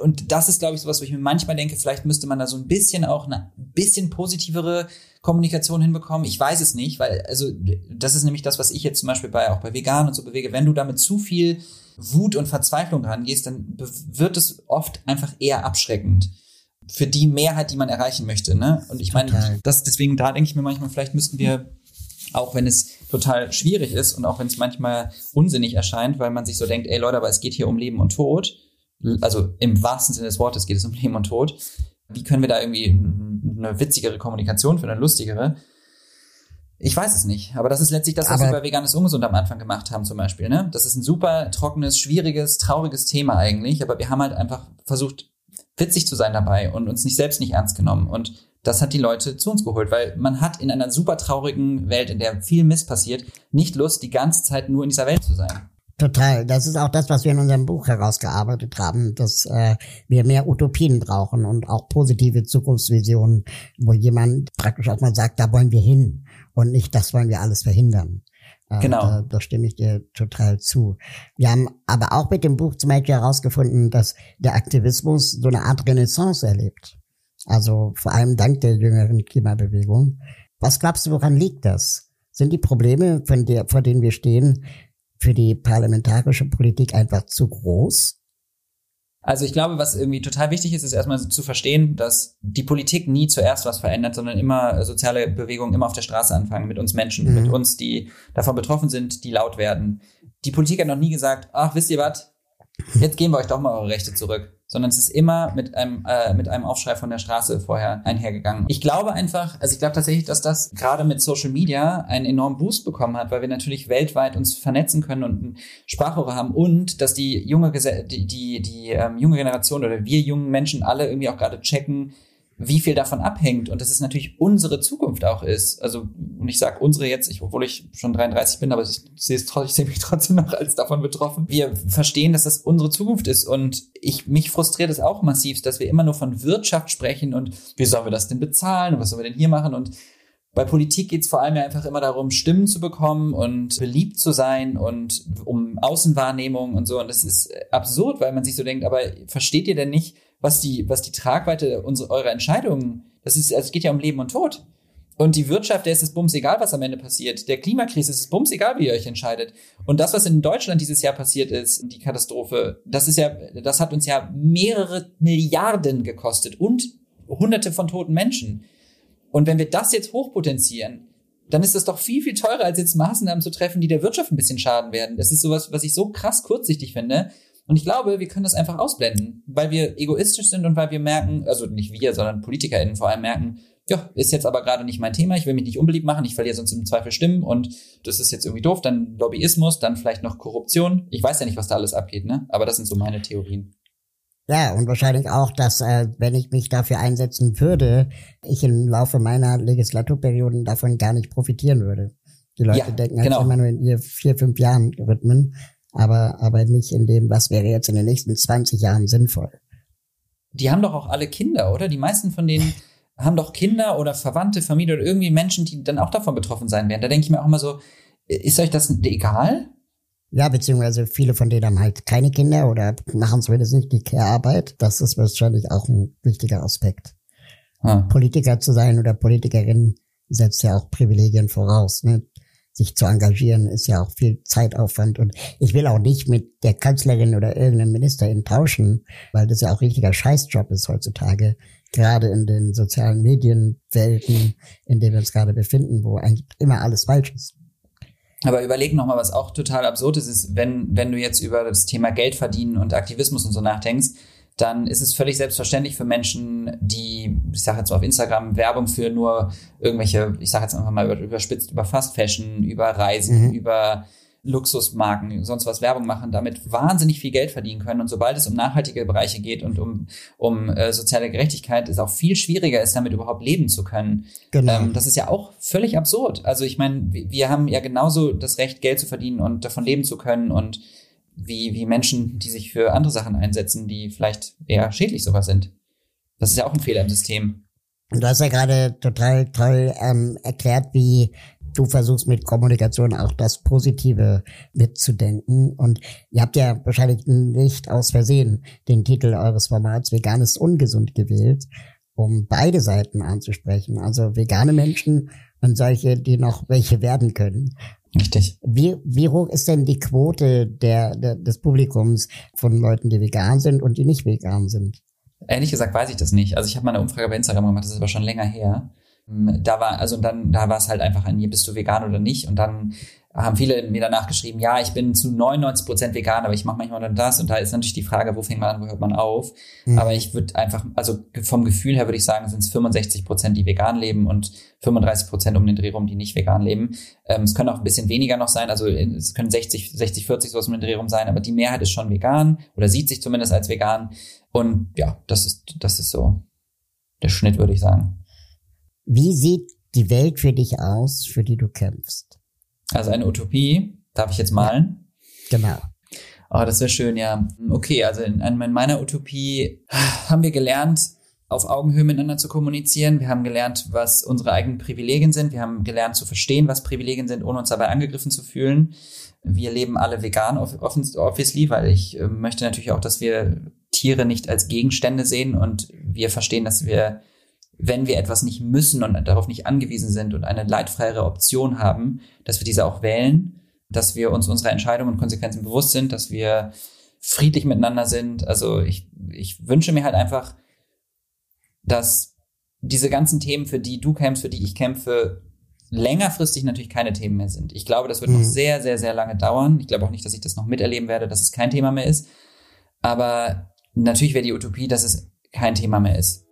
Und das ist, glaube ich, sowas, wo ich mir manchmal denke, vielleicht müsste man da so ein bisschen auch eine bisschen positivere Kommunikation hinbekommen. Ich weiß es nicht, weil, also, das ist nämlich das, was ich jetzt zum Beispiel bei, auch bei Veganen und so bewege. Wenn du damit zu viel Wut und Verzweiflung rangehst, dann wird es oft einfach eher abschreckend für die Mehrheit, die man erreichen möchte. Ne? Und ich meine, das deswegen da denke ich mir manchmal, vielleicht müssten wir auch wenn es total schwierig ist und auch wenn es manchmal unsinnig erscheint, weil man sich so denkt, ey Leute, aber es geht hier um Leben und Tod. Also im wahrsten Sinne des Wortes geht es um Leben und Tod. Wie können wir da irgendwie eine witzigere Kommunikation, für eine lustigere. Ich weiß es nicht, aber das ist letztlich das, was aber wir bei Veganes Ungesund am Anfang gemacht haben zum Beispiel. Ne? Das ist ein super trockenes, schwieriges, trauriges Thema eigentlich, aber wir haben halt einfach versucht, witzig zu sein dabei und uns nicht selbst nicht ernst genommen. Und das hat die Leute zu uns geholt, weil man hat in einer super traurigen Welt, in der viel Mist passiert, nicht Lust, die ganze Zeit nur in dieser Welt zu sein. Total. Das ist auch das, was wir in unserem Buch herausgearbeitet haben, dass äh, wir mehr Utopien brauchen und auch positive Zukunftsvisionen, wo jemand praktisch auch mal sagt, da wollen wir hin und nicht, das wollen wir alles verhindern. Äh, genau. Da, da stimme ich dir total zu. Wir haben aber auch mit dem Buch zum Beispiel herausgefunden, dass der Aktivismus so eine Art Renaissance erlebt. Also vor allem dank der jüngeren Klimabewegung. Was glaubst du, woran liegt das? Sind die Probleme, von der, vor denen wir stehen, für die parlamentarische Politik einfach zu groß? Also ich glaube, was irgendwie total wichtig ist, ist erstmal zu verstehen, dass die Politik nie zuerst was verändert, sondern immer soziale Bewegungen immer auf der Straße anfangen, mit uns Menschen, mhm. mit uns, die davon betroffen sind, die laut werden. Die Politik hat noch nie gesagt, ach, wisst ihr was, jetzt geben wir euch doch mal eure Rechte zurück sondern es ist immer mit einem, äh, mit einem Aufschrei von der Straße vorher einhergegangen. Ich glaube einfach, also ich glaube tatsächlich, dass das gerade mit Social Media einen enormen Boost bekommen hat, weil wir natürlich weltweit uns vernetzen können und Sprachrohre haben und dass die junge, die, die, die ähm, junge Generation oder wir jungen Menschen alle irgendwie auch gerade checken, wie viel davon abhängt und dass es natürlich unsere Zukunft auch ist. Also, und ich sage unsere jetzt, ich, obwohl ich schon 33 bin, aber ich sehe es ich sehe mich trotzdem noch als davon betroffen. Wir verstehen, dass das unsere Zukunft ist und ich, mich frustriert es auch massiv, dass wir immer nur von Wirtschaft sprechen und wie sollen wir das denn bezahlen und was sollen wir denn hier machen und bei Politik geht es vor allem ja einfach immer darum, Stimmen zu bekommen und beliebt zu sein und um Außenwahrnehmung und so. Und das ist absurd, weil man sich so denkt, aber versteht ihr denn nicht, was die, was die Tragweite unserer, eurer Entscheidungen, das ist, also es geht ja um Leben und Tod. Und die Wirtschaft, der ist es bums egal, was am Ende passiert. Der Klimakrise ist es bums egal, wie ihr euch entscheidet. Und das, was in Deutschland dieses Jahr passiert ist, die Katastrophe, das ist ja, das hat uns ja mehrere Milliarden gekostet und hunderte von toten Menschen. Und wenn wir das jetzt hochpotenzieren, dann ist das doch viel, viel teurer, als jetzt Maßnahmen zu treffen, die der Wirtschaft ein bisschen schaden werden. Das ist sowas, was ich so krass kurzsichtig finde. Und ich glaube, wir können das einfach ausblenden, weil wir egoistisch sind und weil wir merken, also nicht wir, sondern PolitikerInnen vor allem merken, ja, ist jetzt aber gerade nicht mein Thema, ich will mich nicht unbeliebt machen, ich verliere sonst im Zweifel Stimmen und das ist jetzt irgendwie doof, dann Lobbyismus, dann vielleicht noch Korruption. Ich weiß ja nicht, was da alles abgeht, ne? Aber das sind so meine Theorien. Ja, und wahrscheinlich auch, dass, äh, wenn ich mich dafür einsetzen würde, ich im Laufe meiner Legislaturperioden davon gar nicht profitieren würde. Die Leute ja, denken halt genau. immer nur in ihr vier, fünf Jahren Rhythmen aber, aber nicht in dem, was wäre jetzt in den nächsten 20 Jahren sinnvoll. Die haben doch auch alle Kinder, oder? Die meisten von denen haben doch Kinder oder Verwandte, Familie oder irgendwie Menschen, die dann auch davon betroffen sein werden. Da denke ich mir auch immer so, ist euch das egal? Ja, beziehungsweise viele von denen haben halt keine Kinder oder machen zumindest nicht die Care-Arbeit. Das ist wahrscheinlich auch ein wichtiger Aspekt. Hm. Politiker zu sein oder Politikerin setzt ja auch Privilegien voraus. Ne? Sich zu engagieren, ist ja auch viel Zeitaufwand. Und ich will auch nicht mit der Kanzlerin oder irgendeinem Ministerin tauschen, weil das ja auch richtiger Scheißjob ist heutzutage, gerade in den sozialen Medienwelten, in denen wir uns gerade befinden, wo eigentlich immer alles falsch ist. Aber überleg noch mal, was auch total absurd ist, ist, wenn, wenn du jetzt über das Thema Geld verdienen und Aktivismus und so nachdenkst, dann ist es völlig selbstverständlich für Menschen, die, ich sage jetzt mal auf Instagram, Werbung für nur irgendwelche, ich sage jetzt einfach mal überspitzt, über Fast Fashion, über Reisen, mhm. über Luxusmarken, sonst was Werbung machen, damit wahnsinnig viel Geld verdienen können. Und sobald es um nachhaltige Bereiche geht und um, um äh, soziale Gerechtigkeit, ist auch viel schwieriger ist, damit überhaupt leben zu können. Genau. Ähm, das ist ja auch völlig absurd. Also ich meine, wir haben ja genauso das Recht, Geld zu verdienen und davon leben zu können und wie, wie Menschen, die sich für andere Sachen einsetzen, die vielleicht eher schädlich sogar sind. Das ist ja auch ein Fehler im System. Und du hast ja gerade total toll ähm, erklärt, wie du versuchst mit Kommunikation auch das Positive mitzudenken. Und ihr habt ja wahrscheinlich nicht aus Versehen den Titel eures Formats Vegan ist ungesund gewählt, um beide Seiten anzusprechen. Also vegane Menschen und solche, die noch welche werden können. Richtig. Wie, wie hoch ist denn die Quote der, der, des Publikums von Leuten, die vegan sind und die nicht vegan sind? Ehrlich gesagt weiß ich das nicht. Also ich habe mal eine Umfrage bei Instagram gemacht, das ist aber schon länger her. Da war, also dann, da war es halt einfach ein, bist du vegan oder nicht? Und dann haben viele mir danach geschrieben, ja, ich bin zu 99 Prozent vegan, aber ich mache manchmal dann das. Und da ist natürlich die Frage, wo fängt man an, wo hört man auf? Mhm. Aber ich würde einfach, also vom Gefühl her würde ich sagen, sind es 65 Prozent, die vegan leben und 35 Prozent um den Dreh rum, die nicht vegan leben. Ähm, es können auch ein bisschen weniger noch sein, also es können 60, 60, 40 sowas um den Dreh rum sein, aber die Mehrheit ist schon vegan oder sieht sich zumindest als vegan. Und ja, das ist, das ist so der Schnitt, würde ich sagen. Wie sieht die Welt für dich aus, für die du kämpfst? Also eine Utopie, darf ich jetzt malen? Ja, genau. Oh, das wäre schön, ja. Okay, also in, in meiner Utopie haben wir gelernt, auf Augenhöhe miteinander zu kommunizieren. Wir haben gelernt, was unsere eigenen Privilegien sind. Wir haben gelernt zu verstehen, was Privilegien sind, ohne uns dabei angegriffen zu fühlen. Wir leben alle vegan, obviously, weil ich äh, möchte natürlich auch, dass wir Tiere nicht als Gegenstände sehen und wir verstehen, dass wir wenn wir etwas nicht müssen und darauf nicht angewiesen sind und eine leidfreiere Option haben, dass wir diese auch wählen, dass wir uns unserer Entscheidungen und Konsequenzen bewusst sind, dass wir friedlich miteinander sind. Also ich, ich wünsche mir halt einfach, dass diese ganzen Themen, für die du kämpfst, für die ich kämpfe, längerfristig natürlich keine Themen mehr sind. Ich glaube, das wird mhm. noch sehr, sehr, sehr lange dauern. Ich glaube auch nicht, dass ich das noch miterleben werde, dass es kein Thema mehr ist. Aber natürlich wäre die Utopie, dass es kein Thema mehr ist.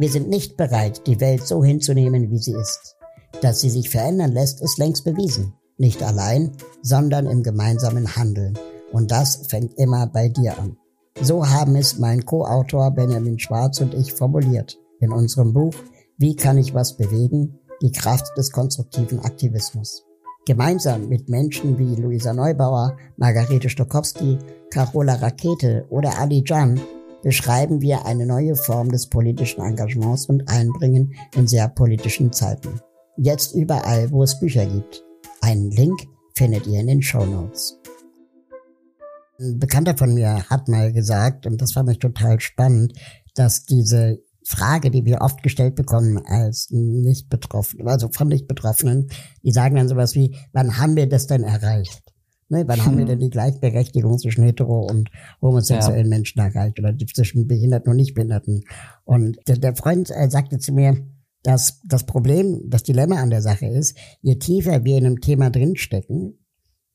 Wir sind nicht bereit, die Welt so hinzunehmen, wie sie ist. Dass sie sich verändern lässt, ist längst bewiesen. Nicht allein, sondern im gemeinsamen Handeln. Und das fängt immer bei dir an. So haben es mein Co-Autor Benjamin Schwarz und ich formuliert in unserem Buch Wie kann ich was bewegen? Die Kraft des konstruktiven Aktivismus. Gemeinsam mit Menschen wie Luisa Neubauer, Margarete Stokowski, Carola Rakete oder Ali Jan beschreiben wir eine neue Form des politischen Engagements und Einbringen in sehr politischen Zeiten. Jetzt überall, wo es Bücher gibt. Einen Link findet ihr in den Show Notes. Ein Bekannter von mir hat mal gesagt, und das fand ich total spannend, dass diese Frage, die wir oft gestellt bekommen als nicht betroffen, also von nicht Betroffenen, die sagen dann sowas wie, wann haben wir das denn erreicht? Ne, wann haben wir denn die Gleichberechtigung zwischen hetero und homosexuellen ja. Menschen erreicht oder zwischen Behinderten und Nichtbehinderten? Und der, der Freund äh, sagte zu mir, dass das Problem, das Dilemma an der Sache ist, je tiefer wir in einem Thema drinstecken,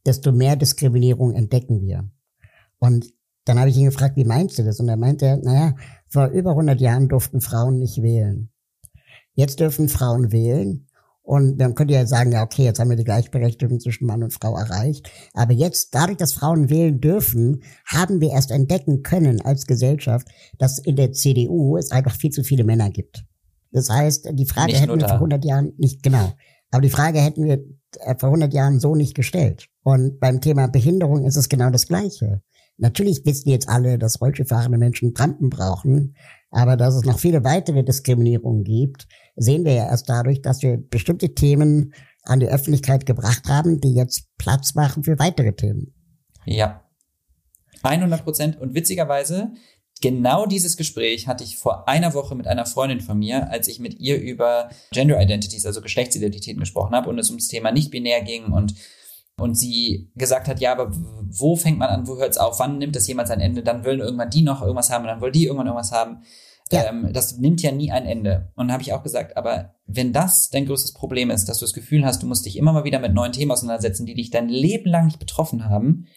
desto mehr Diskriminierung entdecken wir. Und dann habe ich ihn gefragt, wie meinst du das? Und er meinte, naja, vor über 100 Jahren durften Frauen nicht wählen. Jetzt dürfen Frauen wählen und man könnte ja sagen, ja, okay, jetzt haben wir die Gleichberechtigung zwischen Mann und Frau erreicht. Aber jetzt, dadurch, dass Frauen wählen dürfen, haben wir erst entdecken können als Gesellschaft, dass in der CDU es einfach viel zu viele Männer gibt. Das heißt, die Frage nicht hätten wir vor 100 Jahren nicht, genau. Aber die Frage hätten wir äh, vor 100 Jahren so nicht gestellt. Und beim Thema Behinderung ist es genau das Gleiche. Natürlich wissen jetzt alle, dass rollstuhlfahrende Menschen Rampen brauchen, aber dass es noch viele weitere Diskriminierungen gibt, sehen wir ja erst dadurch, dass wir bestimmte Themen an die Öffentlichkeit gebracht haben, die jetzt Platz machen für weitere Themen. Ja. 100 Prozent. Und witzigerweise, genau dieses Gespräch hatte ich vor einer Woche mit einer Freundin von mir, als ich mit ihr über Gender Identities, also Geschlechtsidentitäten gesprochen habe und es ums Thema nicht-binär ging und und sie gesagt hat, ja, aber wo fängt man an, wo hört es auf, wann nimmt das jemals ein Ende, dann wollen irgendwann die noch irgendwas haben und dann wollen die irgendwann irgendwas haben. Ja. Ähm, das nimmt ja nie ein Ende. Und habe ich auch gesagt, aber wenn das dein größtes Problem ist, dass du das Gefühl hast, du musst dich immer mal wieder mit neuen Themen auseinandersetzen, die dich dein Leben lang nicht betroffen haben,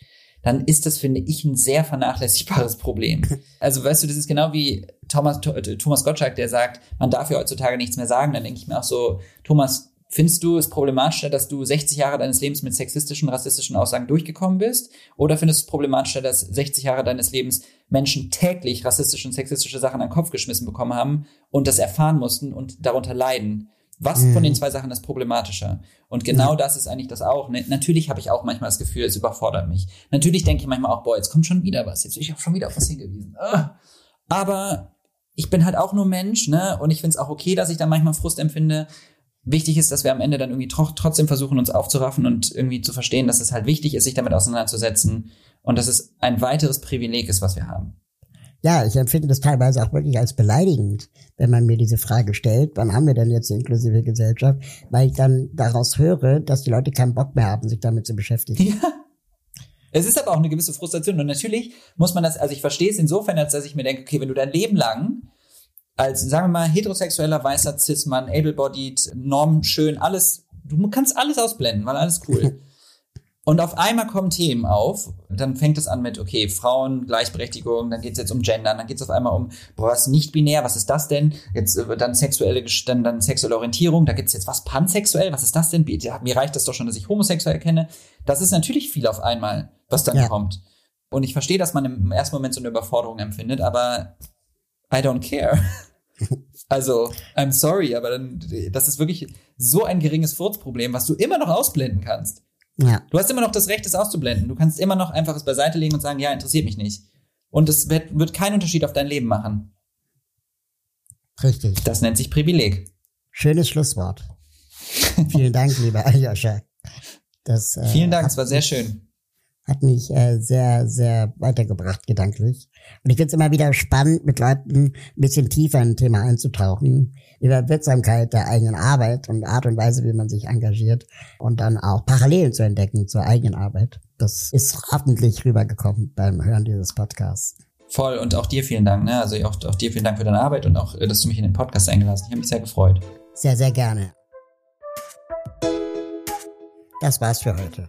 dann ist das, finde ich, ein sehr vernachlässigbares Problem. Also, weißt du, das ist genau wie Thomas, Thomas Gottschalk, der sagt, man darf ja heutzutage nichts mehr sagen. Dann denke ich mir auch so, Thomas, Findest du es problematischer, dass du 60 Jahre deines Lebens mit sexistischen, rassistischen Aussagen durchgekommen bist? Oder findest du es problematischer, dass 60 Jahre deines Lebens Menschen täglich rassistische und sexistische Sachen an den Kopf geschmissen bekommen haben und das erfahren mussten und darunter leiden? Was mhm. von den zwei Sachen ist problematischer? Und genau mhm. das ist eigentlich das auch. Ne? Natürlich habe ich auch manchmal das Gefühl, es überfordert mich. Natürlich denke ich manchmal auch, boah, jetzt kommt schon wieder was. Jetzt bin ich auch schon wieder auf was hingewiesen. Ah. Aber ich bin halt auch nur Mensch, ne? Und ich finde es auch okay, dass ich da manchmal Frust empfinde wichtig ist, dass wir am Ende dann irgendwie trotzdem versuchen, uns aufzuraffen und irgendwie zu verstehen, dass es halt wichtig ist, sich damit auseinanderzusetzen und dass es ein weiteres Privileg ist, was wir haben. Ja, ich empfinde das teilweise auch wirklich als beleidigend, wenn man mir diese Frage stellt, wann haben wir denn jetzt eine inklusive Gesellschaft, weil ich dann daraus höre, dass die Leute keinen Bock mehr haben, sich damit zu beschäftigen. Ja. Es ist aber auch eine gewisse Frustration und natürlich muss man das, also ich verstehe es insofern, als dass ich mir denke, okay, wenn du dein Leben lang als, sagen wir mal, heterosexueller, weißer Cis-Mann, able-bodied, normschön, alles du kannst alles ausblenden, weil alles cool. Und auf einmal kommen Themen auf. Dann fängt es an mit, okay, Frauen, Gleichberechtigung, dann geht es jetzt um Gender, dann geht es auf einmal um, boah, was nicht binär, was ist das denn? Jetzt äh, dann sexuelle, dann, dann sexuelle Orientierung, da gibt es jetzt was pansexuell, was ist das denn? Mir reicht das doch schon, dass ich homosexuell kenne. Das ist natürlich viel auf einmal, was dann ja. kommt. Und ich verstehe, dass man im ersten Moment so eine Überforderung empfindet, aber I don't care. Also, I'm sorry, aber dann, das ist wirklich so ein geringes Furzproblem, was du immer noch ausblenden kannst. Ja. Du hast immer noch das Recht, es auszublenden. Du kannst immer noch einfach es beiseite legen und sagen, ja, interessiert mich nicht. Und es wird, wird keinen Unterschied auf dein Leben machen. Richtig. Das nennt sich Privileg. Schönes Schlusswort. Vielen Dank, lieber Aljoscha. Das, äh, Vielen Dank, es war sehr schön hat mich äh, sehr, sehr weitergebracht gedanklich. Und ich finde es immer wieder spannend, mit Leuten ein bisschen tiefer in ein Thema einzutauchen, über Wirksamkeit der eigenen Arbeit und Art und Weise, wie man sich engagiert und dann auch Parallelen zu entdecken zur eigenen Arbeit. Das ist hoffentlich rübergekommen beim Hören dieses Podcasts. Voll und auch dir vielen Dank, ne? Also auch, auch dir vielen Dank für deine Arbeit und auch, dass du mich in den Podcast eingelassen hast. Ich habe mich sehr gefreut. Sehr, sehr gerne. Das war's für heute.